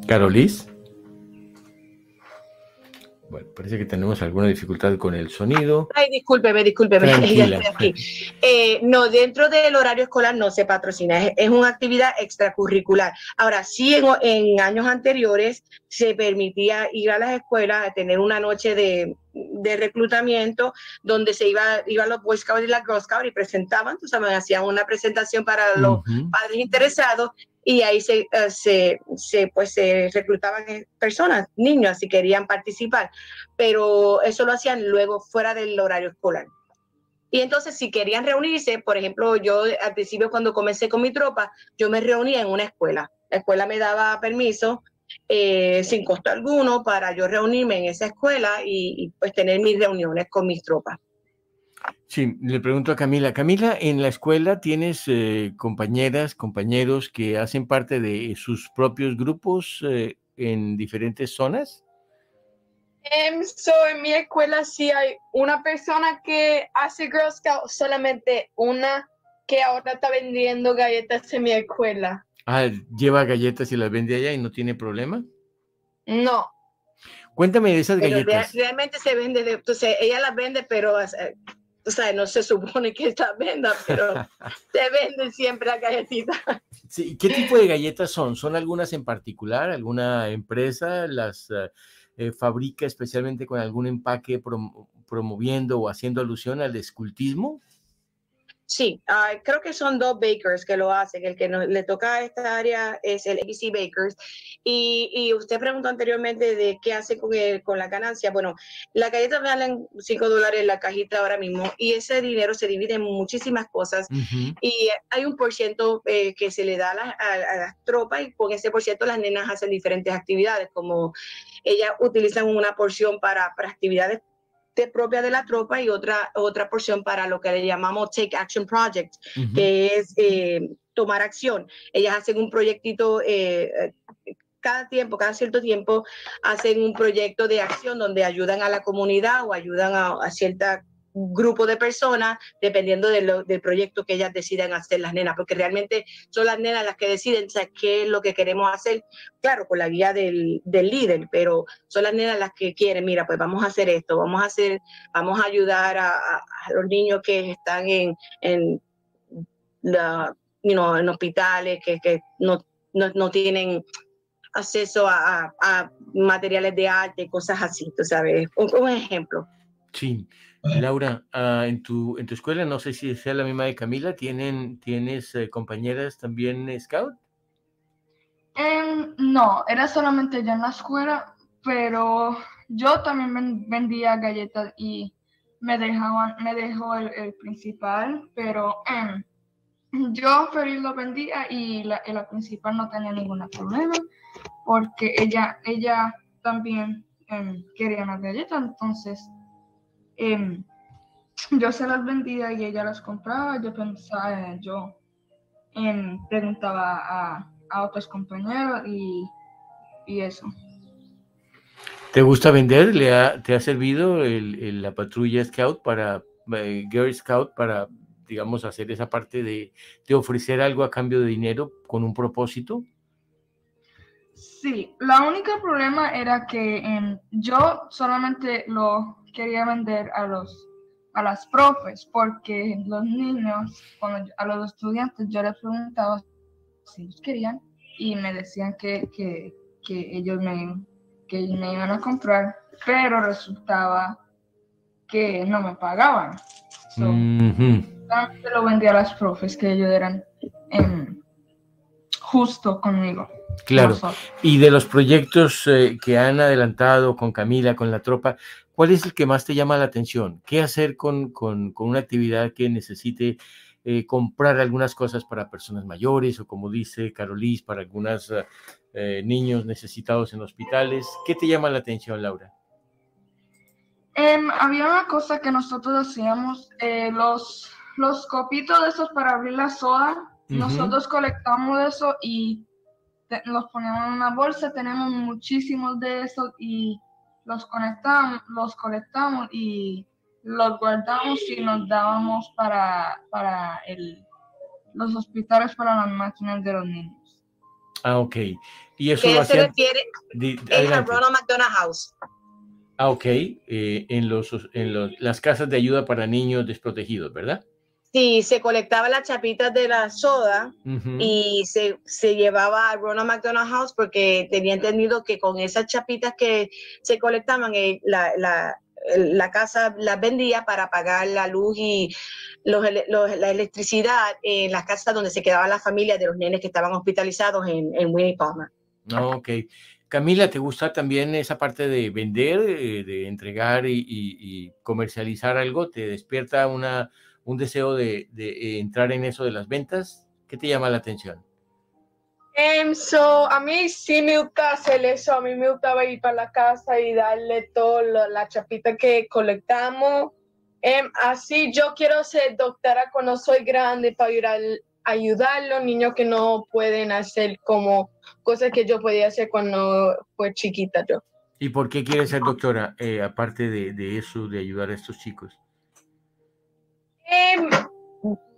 Carolis. Bueno, parece que tenemos alguna dificultad con el sonido. Ay, discúlpeme, discúlpeme. Eh, no, dentro del horario escolar no se patrocina, es, una actividad extracurricular. Ahora, sí, en, años anteriores se permitía ir a las escuelas a tener una noche de, reclutamiento donde se iba, iban los Boy Scouts y las Girl Scouts y presentaban, tú sabes, hacían una presentación para los padres interesados y ahí se, eh, se, pues, se reclutaban personas, niños, si querían participar, pero eso lo hacían luego fuera del horario escolar. Y entonces, si querían reunirse, por ejemplo, yo al principio cuando comencé con mi tropa, yo me reunía en una escuela. La escuela me daba permiso eh, sin costo alguno para yo reunirme en esa escuela y, y pues tener mis reuniones con mis tropas. Sí, le pregunto a Camila. Camila, ¿en la escuela tienes eh, compañeras, compañeros que hacen parte de sus propios grupos eh, en diferentes zonas? Um, en mi escuela sí hay una persona que hace Girl Scout, solamente una que ahora está vendiendo galletas en mi escuela. Ah, lleva galletas y las vende allá y no tiene problema. No. Cuéntame de esas galletas. realmente se vende, entonces ella las vende, pero eh, o sea, no se supone que está venda, pero se venden siempre las galletitas. Sí, ¿qué tipo de galletas son? ¿Son algunas en particular? ¿Alguna empresa las eh, eh, fabrica especialmente con algún empaque promoviendo o haciendo alusión al escultismo? Sí, ah, creo que son dos bakers que lo hacen. El que le toca a esta área es el ABC Bakers. Y, usted preguntó anteriormente de qué hace con, con la ganancia. Bueno, la galleta valen 5 dólares en la cajita ahora mismo y ese dinero se divide en muchísimas cosas. Y hay un por ciento eh, que se le da a, las tropas y con ese por ciento las nenas hacen diferentes actividades, como ellas utilizan una porción para, para actividades propia de la tropa y otra, otra porción para lo que le llamamos Take Action Project, que es eh, tomar acción. Ellas hacen un proyectito eh, cada tiempo, cada cierto tiempo, hacen un proyecto de acción donde ayudan a la comunidad o ayudan a, cierta grupo de personas dependiendo del proyecto que ellas decidan hacer las nenas, porque realmente son las nenas las que deciden qué es lo que queremos hacer, claro, con la guía del, del, líder, pero son las nenas las que quieren, mira, pues vamos a hacer esto, vamos a hacer, vamos a ayudar a, los niños que están en, en, la, en hospitales, que, que no, no, no tienen acceso a, a, materiales de arte, cosas así, tú sabes, un, un ejemplo. Sí. Laura, ah, en, tu, en tu escuela, no sé si sea la misma de Camila, ¿tienen, ¿tienes eh, compañeras también scout? Em, no, era solamente ya en la escuela, pero yo también vendía galletas y me dejaban, me dejó el, principal, pero em, yo feliz lo vendía y la, la, principal no tenía ningún problema porque ella, ella también em, quería una galleta, entonces Em, yo se las vendía y ella las compraba, yo pensaba, yo em, preguntaba a, a, otros compañeros y, y, eso. ¿Te gusta vender? ¿Le ha, ¿Te ha servido el, la patrulla Scout para, eh, Girl Scout para, digamos, hacer esa parte de, de ofrecer algo a cambio de dinero con un propósito? Sí, la única problema era que em, yo solamente lo quería vender a los a las profes, porque los niños, cuando a los estudiantes yo les preguntaba si ellos querían y me decían que, que, que ellos me, que me iban a comprar, pero resultaba que no me pagaban. So, lo vendía a las profes, que ellos eran em, justo conmigo. Claro. Y de los proyectos eh, que han adelantado con Camila, con la tropa, ¿cuál es el que más te llama la atención? ¿Qué hacer con, con, con una actividad que necesite eh, comprar algunas cosas para personas mayores o como dice Carolis, para algunos eh, niños necesitados en hospitales? ¿Qué te llama la atención, Laura? Em, había una cosa que nosotros hacíamos, los, los copitos de esos para abrir la soda, nosotros colectamos eso y los ponemos en una bolsa, tenemos muchísimos de esos y los conectamos, los colectamos y los guardamos y nos dábamos para, para el, los hospitales para las máquinas de los niños. Ah, ok. Y eso ¿Qué se refiere? en el Ronald McDonald House. Ah, ok. Eh, en los, en los, las casas de ayuda para niños desprotegidos, ¿verdad? Sí, se colectaba las chapitas de la soda y se, se, llevaba a Ronald McDonald House porque tenía entendido que con esas chapitas que se colectaban, eh, la, la, la, casa las vendía para pagar la luz y los, la electricidad en las casas donde se quedaban las familias de los nenes que estaban hospitalizados en, en Winnie Palmer. Ok. Camila, ¿te gusta también esa parte de vender, eh, de entregar y, y comercializar algo? ¿Te despierta una un deseo de, de, entrar en eso de las ventas? ¿Qué te llama la atención? Um, so, a mí sí me gusta hacer eso, a mí me gustaba ir para la casa y darle toda la chapita que colectamos. Um, así yo quiero ser doctora cuando soy grande para ayudar, ayudar a los niños que no pueden hacer como cosas que yo podía hacer cuando fue chiquita yo. ¿Y por qué quieres ser doctora, eh, aparte de, de eso, de ayudar a estos chicos? Em,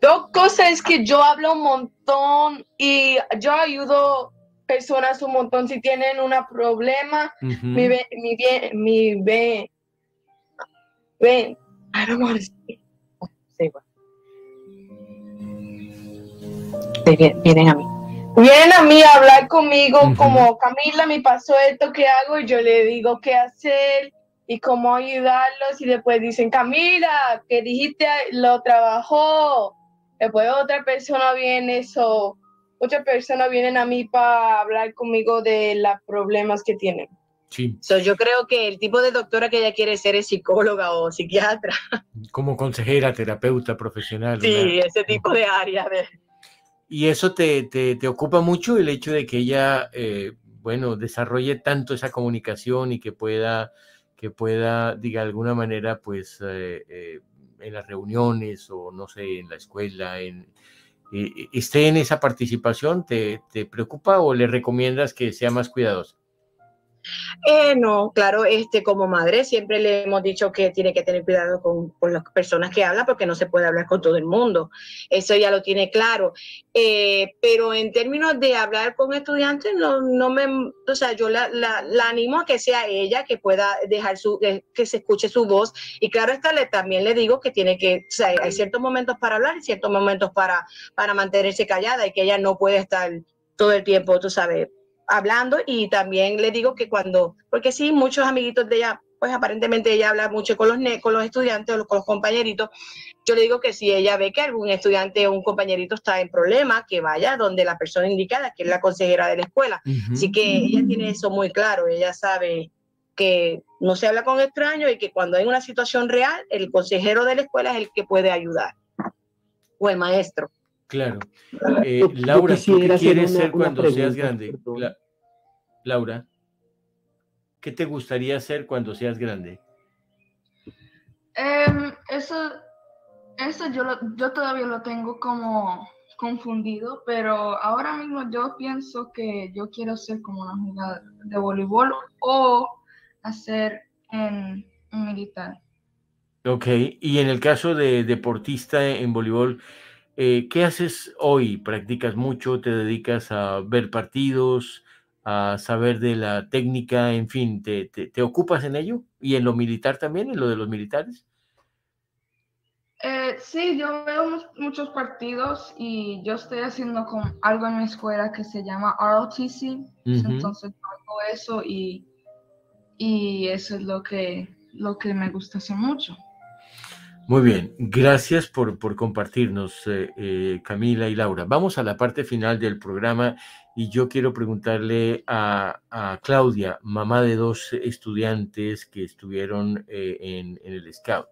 dos cosas es que yo hablo un montón y yo ayudo personas un montón si tienen un problema. Mi bien, mi bien, mi bien, ven, I don't want to say, Vienen a mí. Vienen a mí a hablar conmigo como Camila, me pasó esto, ¿qué hago? Y yo le digo qué hacer y cómo ayudarlos y después dicen, Camila, que dijiste lo trabajó, después otra persona viene, eso, muchas personas vienen a mí para hablar conmigo de los problemas que tienen. Sí. yo creo que el tipo de doctora que ella quiere ser es psicóloga o psiquiatra. Como consejera, terapeuta profesional. Sí, ese tipo de área. Y eso te, te, te, ocupa mucho el hecho de que ella, eh, bueno, desarrolle tanto esa comunicación y que pueda que pueda, diga, alguna manera, pues eh, eh, en las reuniones o no sé, en la escuela, en, eh, esté en esa participación, ¿te, ¿te, preocupa o le recomiendas que sea más cuidadoso? Eh, no, claro, este, como madre siempre le hemos dicho que tiene que tener cuidado con, las personas que habla porque no se puede hablar con todo el mundo. Eso ya lo tiene claro. Eh, pero en términos de hablar con estudiantes, no, no me, o sea, yo la, la, animo a que sea ella que pueda dejar su, que se escuche su voz. Y claro, esta le, también le digo que tiene que, o sea, hay ciertos momentos para hablar y ciertos momentos para, para mantenerse callada y que ella no puede estar todo el tiempo, tú sabes, hablando y también le digo que cuando, porque sí, muchos amiguitos de ella, pues aparentemente ella habla mucho con los, con los estudiantes o con los compañeritos, yo le digo que si ella ve que algún estudiante o un compañerito está en problema, que vaya donde la persona indicada, que es la consejera de la escuela. Así que ella tiene eso muy claro, ella sabe que no se habla con extraños y que cuando hay una situación real, el consejero de la escuela es el que puede ayudar, o el maestro. Claro. Eh, Laura, qué quieres ser cuando seas grande? Laura, ¿qué te gustaría ser cuando seas grande? Em, eso, eso yo, yo todavía lo tengo como confundido, pero ahora mismo yo pienso que yo quiero ser como una jugadora de voleibol o hacer en, en militar. Ok, y en el caso de deportista en voleibol, eh, ¿Qué haces hoy? ¿Practicas mucho? ¿Te dedicas a ver partidos? ¿A saber de la técnica? En fin, ¿te, te, ocupas en ello? ¿Y en lo militar también? ¿En lo de los militares? Eh, sí, yo veo muchos partidos y yo estoy haciendo con algo en mi escuela que se llama ROTC. Entonces hago eso y, y eso es lo que, lo que me gusta hacer mucho. Muy bien, gracias por, compartirnos, eh, eh, Camila y Laura. Vamos a la parte final del programa y yo quiero preguntarle a, Claudia, mamá de dos estudiantes que estuvieron eh, en, el Scout.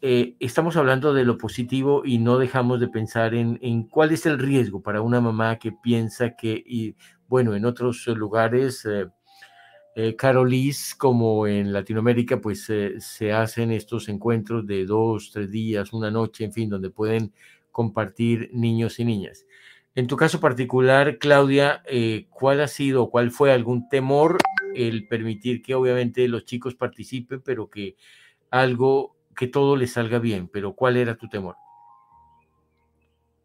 estamos hablando de lo positivo y no dejamos de pensar en, cuál es el riesgo para una mamá que piensa que, bueno, en otros lugares eh, Carolis, como en Latinoamérica, pues se hacen estos encuentros de dos, tres días, una noche, en fin, donde pueden compartir niños y niñas. En tu caso particular, Claudia, eh, ¿cuál ha sido, cuál fue algún temor el permitir que obviamente los chicos participen, pero que algo, que todo les salga bien? Pero ¿cuál era tu temor?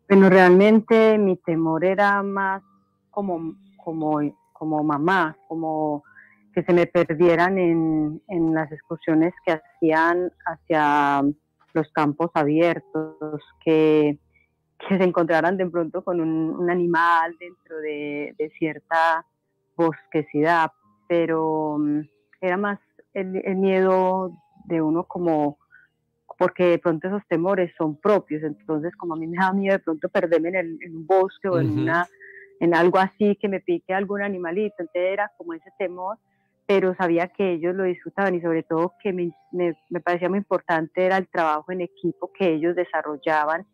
Bueno, realmente mi temor era más como, como, como mamá, como que se me perdieran en, en las excursiones que hacían hacia los campos abiertos, que, que se encontraran de pronto con un, un animal dentro de, de, cierta bosquesidad, pero mm, era más el, el, miedo de uno como, porque de pronto esos temores son propios, entonces como a mí me da miedo de pronto perderme en, el, en un bosque o en, una, en algo así, que me pique algún animalito, entonces era como ese temor pero sabía que ellos lo disfrutaban y sobre todo que me, me, parecía muy importante era el trabajo en equipo que ellos desarrollaban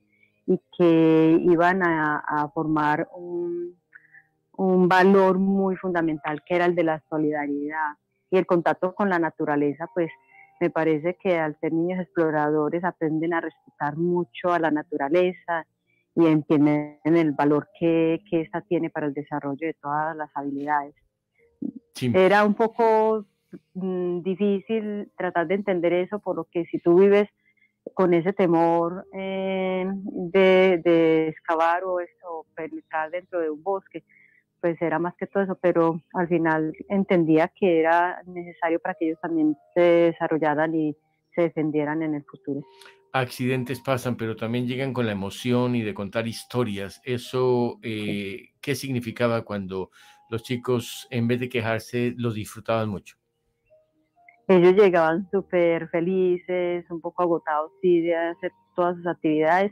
y que iban a, a formar un, un, valor muy fundamental que era el de la solidaridad y el contacto con la naturaleza, pues me parece que al ser niños exploradores aprenden a respetar mucho a la naturaleza y entienden el valor que, que esta tiene para el desarrollo de todas las habilidades. Era un poco mm, difícil tratar de entender eso, por lo que si tú vives con ese temor eh, de, de, excavar o, eso, penetrar dentro de un bosque, pues era más que todo eso, pero al final entendía que era necesario para que ellos también se desarrollaran y se defendieran en el futuro. Accidentes pasan, pero también llegan con la emoción y de contar historias. ¿Eso eh, qué significaba cuando los chicos, en vez de quejarse, lo disfrutaban mucho. Ellos llegaban súper felices, un poco agotados, sí, de hacer todas sus actividades,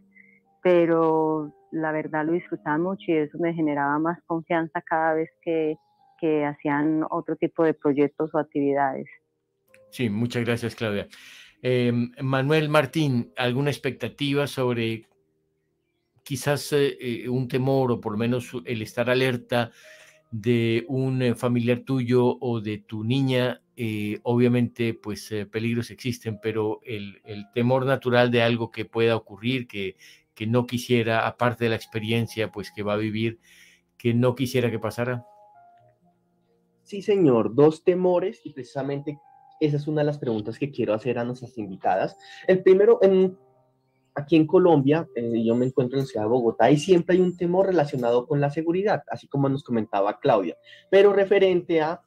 pero la verdad lo disfrutaban mucho y eso me generaba más confianza cada vez que, que hacían otro tipo de proyectos o actividades. Sí, muchas gracias, Claudia. Em, Manuel Martín, ¿alguna expectativa sobre quizás eh, eh, un temor o por lo menos el estar alerta de un eh, familiar tuyo o de tu niña, eh, obviamente pues eh, peligros existen, pero el, temor natural de algo que pueda ocurrir, que, que no quisiera, aparte de la experiencia pues que va a vivir, que no quisiera que pasara. Sí, señor, dos temores y precisamente esa es una de las preguntas que quiero hacer a nuestras invitadas. El primero, en, aquí en Colombia, eh, yo me encuentro en Ciudad de Bogotá y siempre hay un temor relacionado con la seguridad, así como nos comentaba Claudia, pero referente a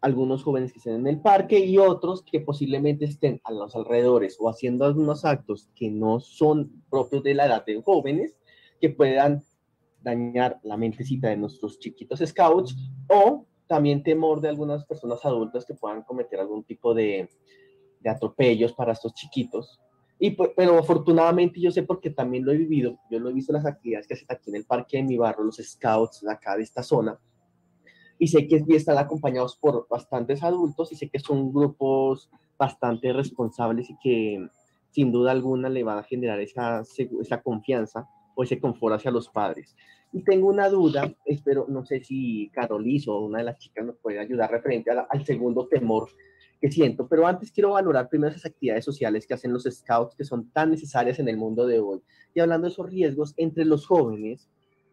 algunos jóvenes que estén en el parque y otros que posiblemente estén a los alrededores o haciendo algunos actos que no son propios de la edad de jóvenes, que puedan dañar la mentecita de nuestros chiquitos scouts o también temor de algunas personas adultas que puedan cometer algún tipo de atropellos para estos chiquitos. Y pues, pero afortunadamente yo sé porque también lo he vivido, yo lo he visto en las actividades que hacen aquí en el parque de mi barrio, los scouts acá de esta zona, y sé que están acompañados por bastantes adultos y sé que son grupos bastante responsables y que sin duda alguna le van a generar esa, esa confianza o ese confort hacia los padres. Y tengo una duda, espero, no sé si Carolis o una de las chicas nos puede ayudar referente al segundo temor que siento, pero antes quiero valorar primero esas actividades sociales que hacen los scouts que son tan necesarias en el mundo de hoy. Y hablando de esos riesgos entre los jóvenes,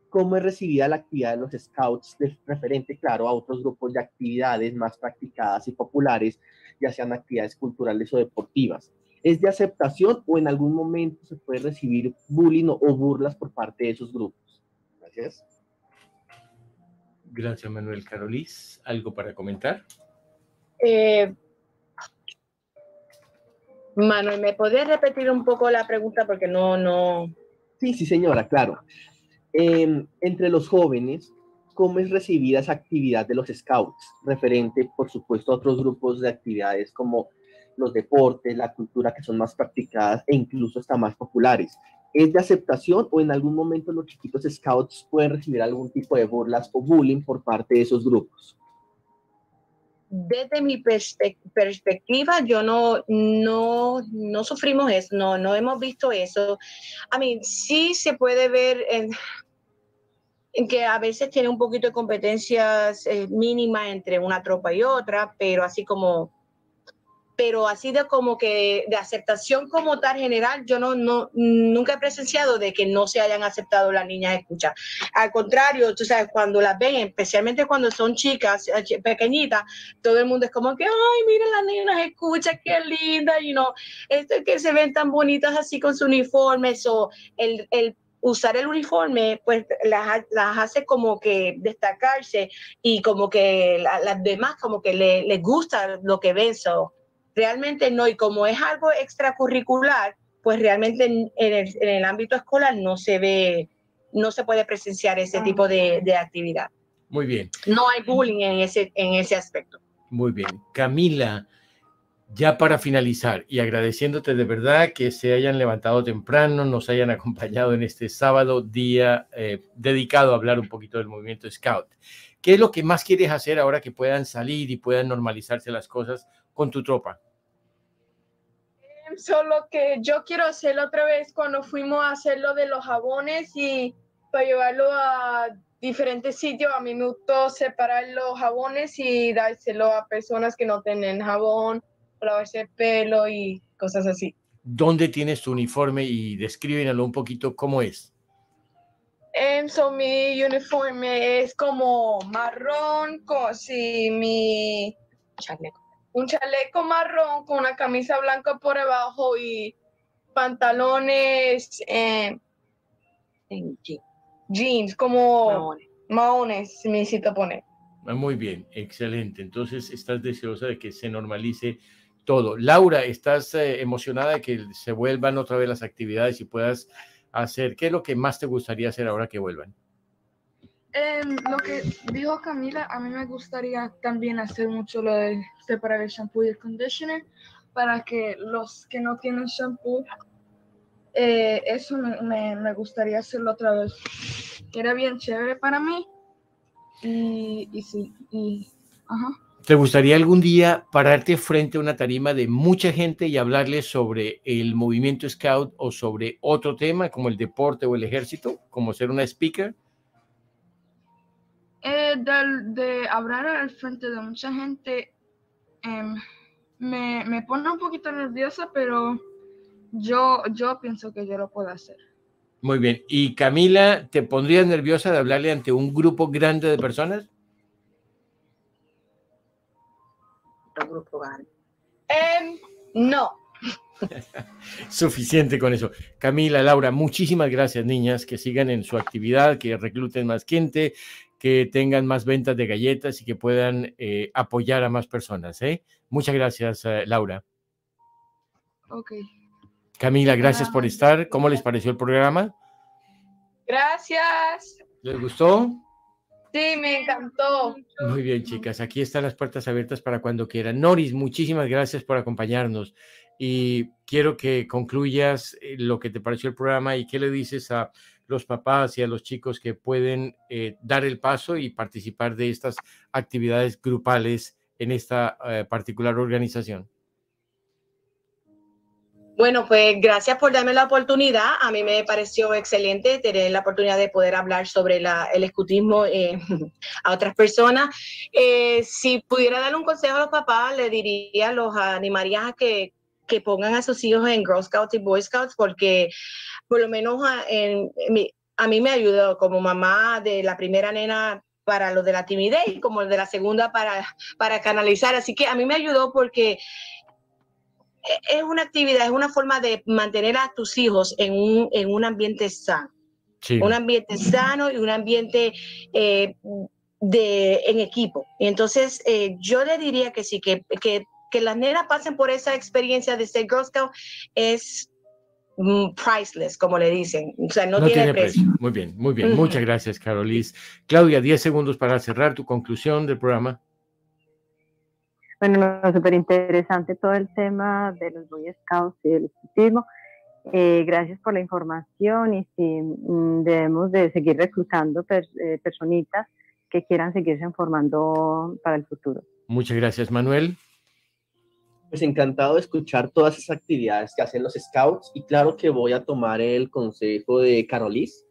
cómo es recibida la actividad de los scouts de referente, claro, a otros grupos de actividades más practicadas y populares, ya sean actividades culturales o deportivas. ¿Es de aceptación o en algún momento se puede recibir bullying o burlas por parte de esos grupos? Gracias. Gracias, Manuel Carolis. ¿Algo para comentar? Eh, Manuel, ¿me podés repetir un poco la pregunta? Porque no, no. Sí, sí, señora, claro. Em, entre los jóvenes, ¿cómo es recibida esa actividad de los scouts? Referente, por supuesto, a otros grupos de actividades como los deportes, la cultura, que son más practicadas e incluso hasta más populares. ¿Es de aceptación o en algún momento los chiquitos scouts pueden recibir algún tipo de burlas o bullying por parte de esos grupos? Desde mi perspectiva, yo no, no, no sufrimos eso, no, no hemos visto eso. A mí sí se puede ver en, en que a veces tiene un poquito de competencias eh, mínimas entre una tropa y otra, pero así como, pero así de como que de aceptación como tal general, yo no, no nunca he presenciado de que no se hayan aceptado las niñas escuchar. Al contrario, tú sabes, cuando las ven, especialmente cuando son chicas eh, pequeñitas, todo el mundo es como que, ay, miren las niñas escucha, qué linda, y no, esto que se ven tan bonitas así con su uniforme, o el, el usar el uniforme, pues las, hace como que destacarse y como que las demás como que les le gusta lo que ven. So, realmente no, y como es algo extracurricular, pues realmente en, el, ámbito escolar no se ve, no se puede presenciar ese ah. tipo de, de actividad. Muy bien. No hay bullying en ese, en ese aspecto. Muy bien. Camila, ya para finalizar y agradeciéndote de verdad que se hayan levantado temprano, nos hayan acompañado en este sábado día eh, dedicado a hablar un poquito del movimiento Scout. ¿Qué es lo que más quieres hacer ahora que puedan salir y puedan normalizarse las cosas con tu tropa? Em, solo que yo quiero hacerlo otra vez cuando fuimos a hacerlo de los jabones y para llevarlo a diferentes sitios. A mí me gustó separar los jabones y dárselo a personas que no tienen jabón lavarse el pelo y cosas así. ¿Dónde tienes tu uniforme y descríbenlo un poquito cómo es? En so, mi uniforme es como marrón, como si mi chaleco. Un chaleco marrón con una camisa blanca por debajo y pantalones eh, jeans, como maones, me necesito poner. Ah, muy bien, excelente. Entonces, estás deseosa de que se normalice todo. Laura, ¿estás eh, emocionada de que se vuelvan otra vez las actividades y puedas hacer? ¿Qué es lo que más te gustaría hacer ahora que vuelvan? Em, lo que dijo Camila, a mí me gustaría también hacer mucho lo de separar el shampoo y el conditioner para que los que no tienen shampoo, eh, eso me, me, gustaría hacerlo otra vez. Era bien chévere para mí. Y, y sí, y, ajá. ¿Te gustaría algún día pararte frente a una tarima de mucha gente y hablarles sobre el movimiento Scout o sobre otro tema como el deporte o el ejército, como ser una speaker? Eh, de, hablar al frente de mucha gente em, me, me, pone un poquito nerviosa, pero yo, yo pienso que yo lo puedo hacer. Muy bien. ¿Y Camila, te pondrías nerviosa de hablarle ante un grupo grande de personas? nuestro grupo gane. Em, no. Suficiente con eso. Camila, Laura, muchísimas gracias, niñas, que sigan en su actividad, que recluten más gente, que tengan más ventas de galletas y que puedan eh, apoyar a más personas. ¿eh? Muchas gracias, eh, Laura. Ok. Camila, gracias por estar. ¿Cómo les pareció el programa? Gracias. ¿Les gustó? Sí, me encantó. Muy bien, chicas. Aquí están las puertas abiertas para cuando quieran. Noris, muchísimas gracias por acompañarnos. Y quiero que concluyas eh, lo que te pareció el programa y qué le dices a los papás y a los chicos que pueden eh, dar el paso y participar de estas actividades grupales en esta eh, particular organización. Bueno, pues gracias por darme la oportunidad. A mí me pareció excelente tener la oportunidad de poder hablar sobre el escutismo eh, a otras personas. Si pudiera dar un consejo a los papás, le diría, los animaría a que, que pongan a sus hijos en Girl Scouts y Boy Scouts, porque por lo menos a, en, a mí me ayudó como mamá de la primera nena para lo de la timidez y como de la segunda para, para canalizar. Así que a mí me ayudó porque e- es una actividad, es una forma de mantener a tus hijos en un, en un ambiente sano, Sí. un ambiente sano y un ambiente eh, de, en equipo. Y entonces eh, yo le diría que sí, que, que, que las nenas pasen por esa experiencia de ser Girl Scout es mm, priceless, como le dicen. O sea, no, No tiene, precio. Muy bien, muy bien. Muchas gracias, Carolis. Claudia, 10 segundos para cerrar tu conclusión del programa. Bueno, súper interesante todo el tema de los Boy Scouts y del escultismo. Eh, gracias por la información y si mm, debemos de seguir reclutando per- eh, personitas que quieran seguirse formando para el futuro. Muchas gracias, Manuel. Pues encantado de escuchar todas esas actividades que hacen los scouts y claro que voy a tomar el consejo de Carolis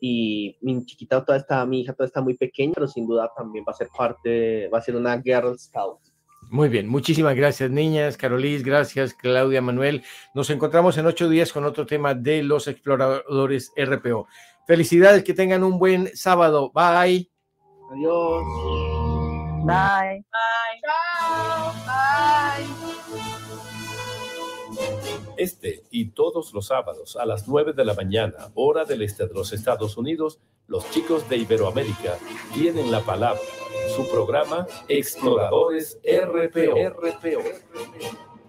y mi chiquita todavía está, mi hija todavía está muy pequeña, pero sin duda también va a ser parte, va a ser una Girl Scout. Muy bien, muchísimas gracias, niñas. Carolis, gracias, Claudia, Manuel. Nos encontramos en ocho días con otro tema de los exploradores RPO. Felicidades, que tengan un buen sábado. Bye. Adiós. Bye. Chao. Bye. Este y todos los sábados a las 9 de la mañana, hora del este de los Estados Unidos, los chicos de Iberoamérica tienen la palabra. Su programa Exploradores RPO.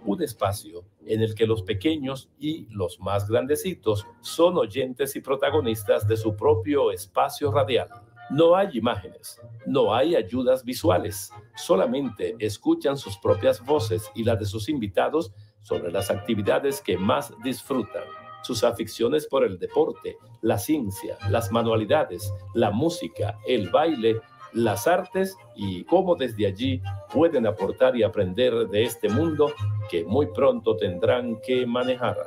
Un espacio en el que los pequeños y los más grandecitos son oyentes y protagonistas de su propio espacio radial. No hay imágenes, no hay ayudas visuales, solamente escuchan sus propias voces y las de sus invitados sobre las actividades que más disfrutan, sus aficiones por el deporte, la ciencia, las manualidades, la música, el baile, las artes y cómo desde allí pueden aportar y aprender de este mundo que muy pronto tendrán que manejar.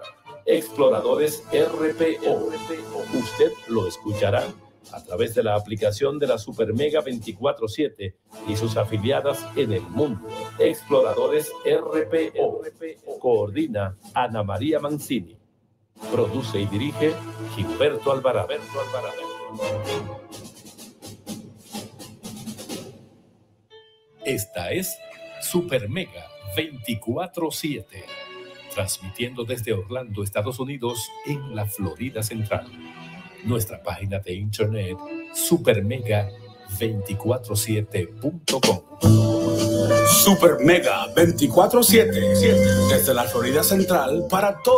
Exploradores RPO. Usted lo escuchará a través de la aplicación de la Super Mega 24/7 y sus afiliadas en el mundo. Exploradores RPO. Coordina Ana María Mancini. Produce y dirige Gilberto Alvarado. Esta es Super Mega 24/7, transmitiendo desde Orlando, Estados Unidos, en la Florida Central. Nuestra página de internet supermega247.com. Super Mega 24-7. Desde la Florida Central para todo.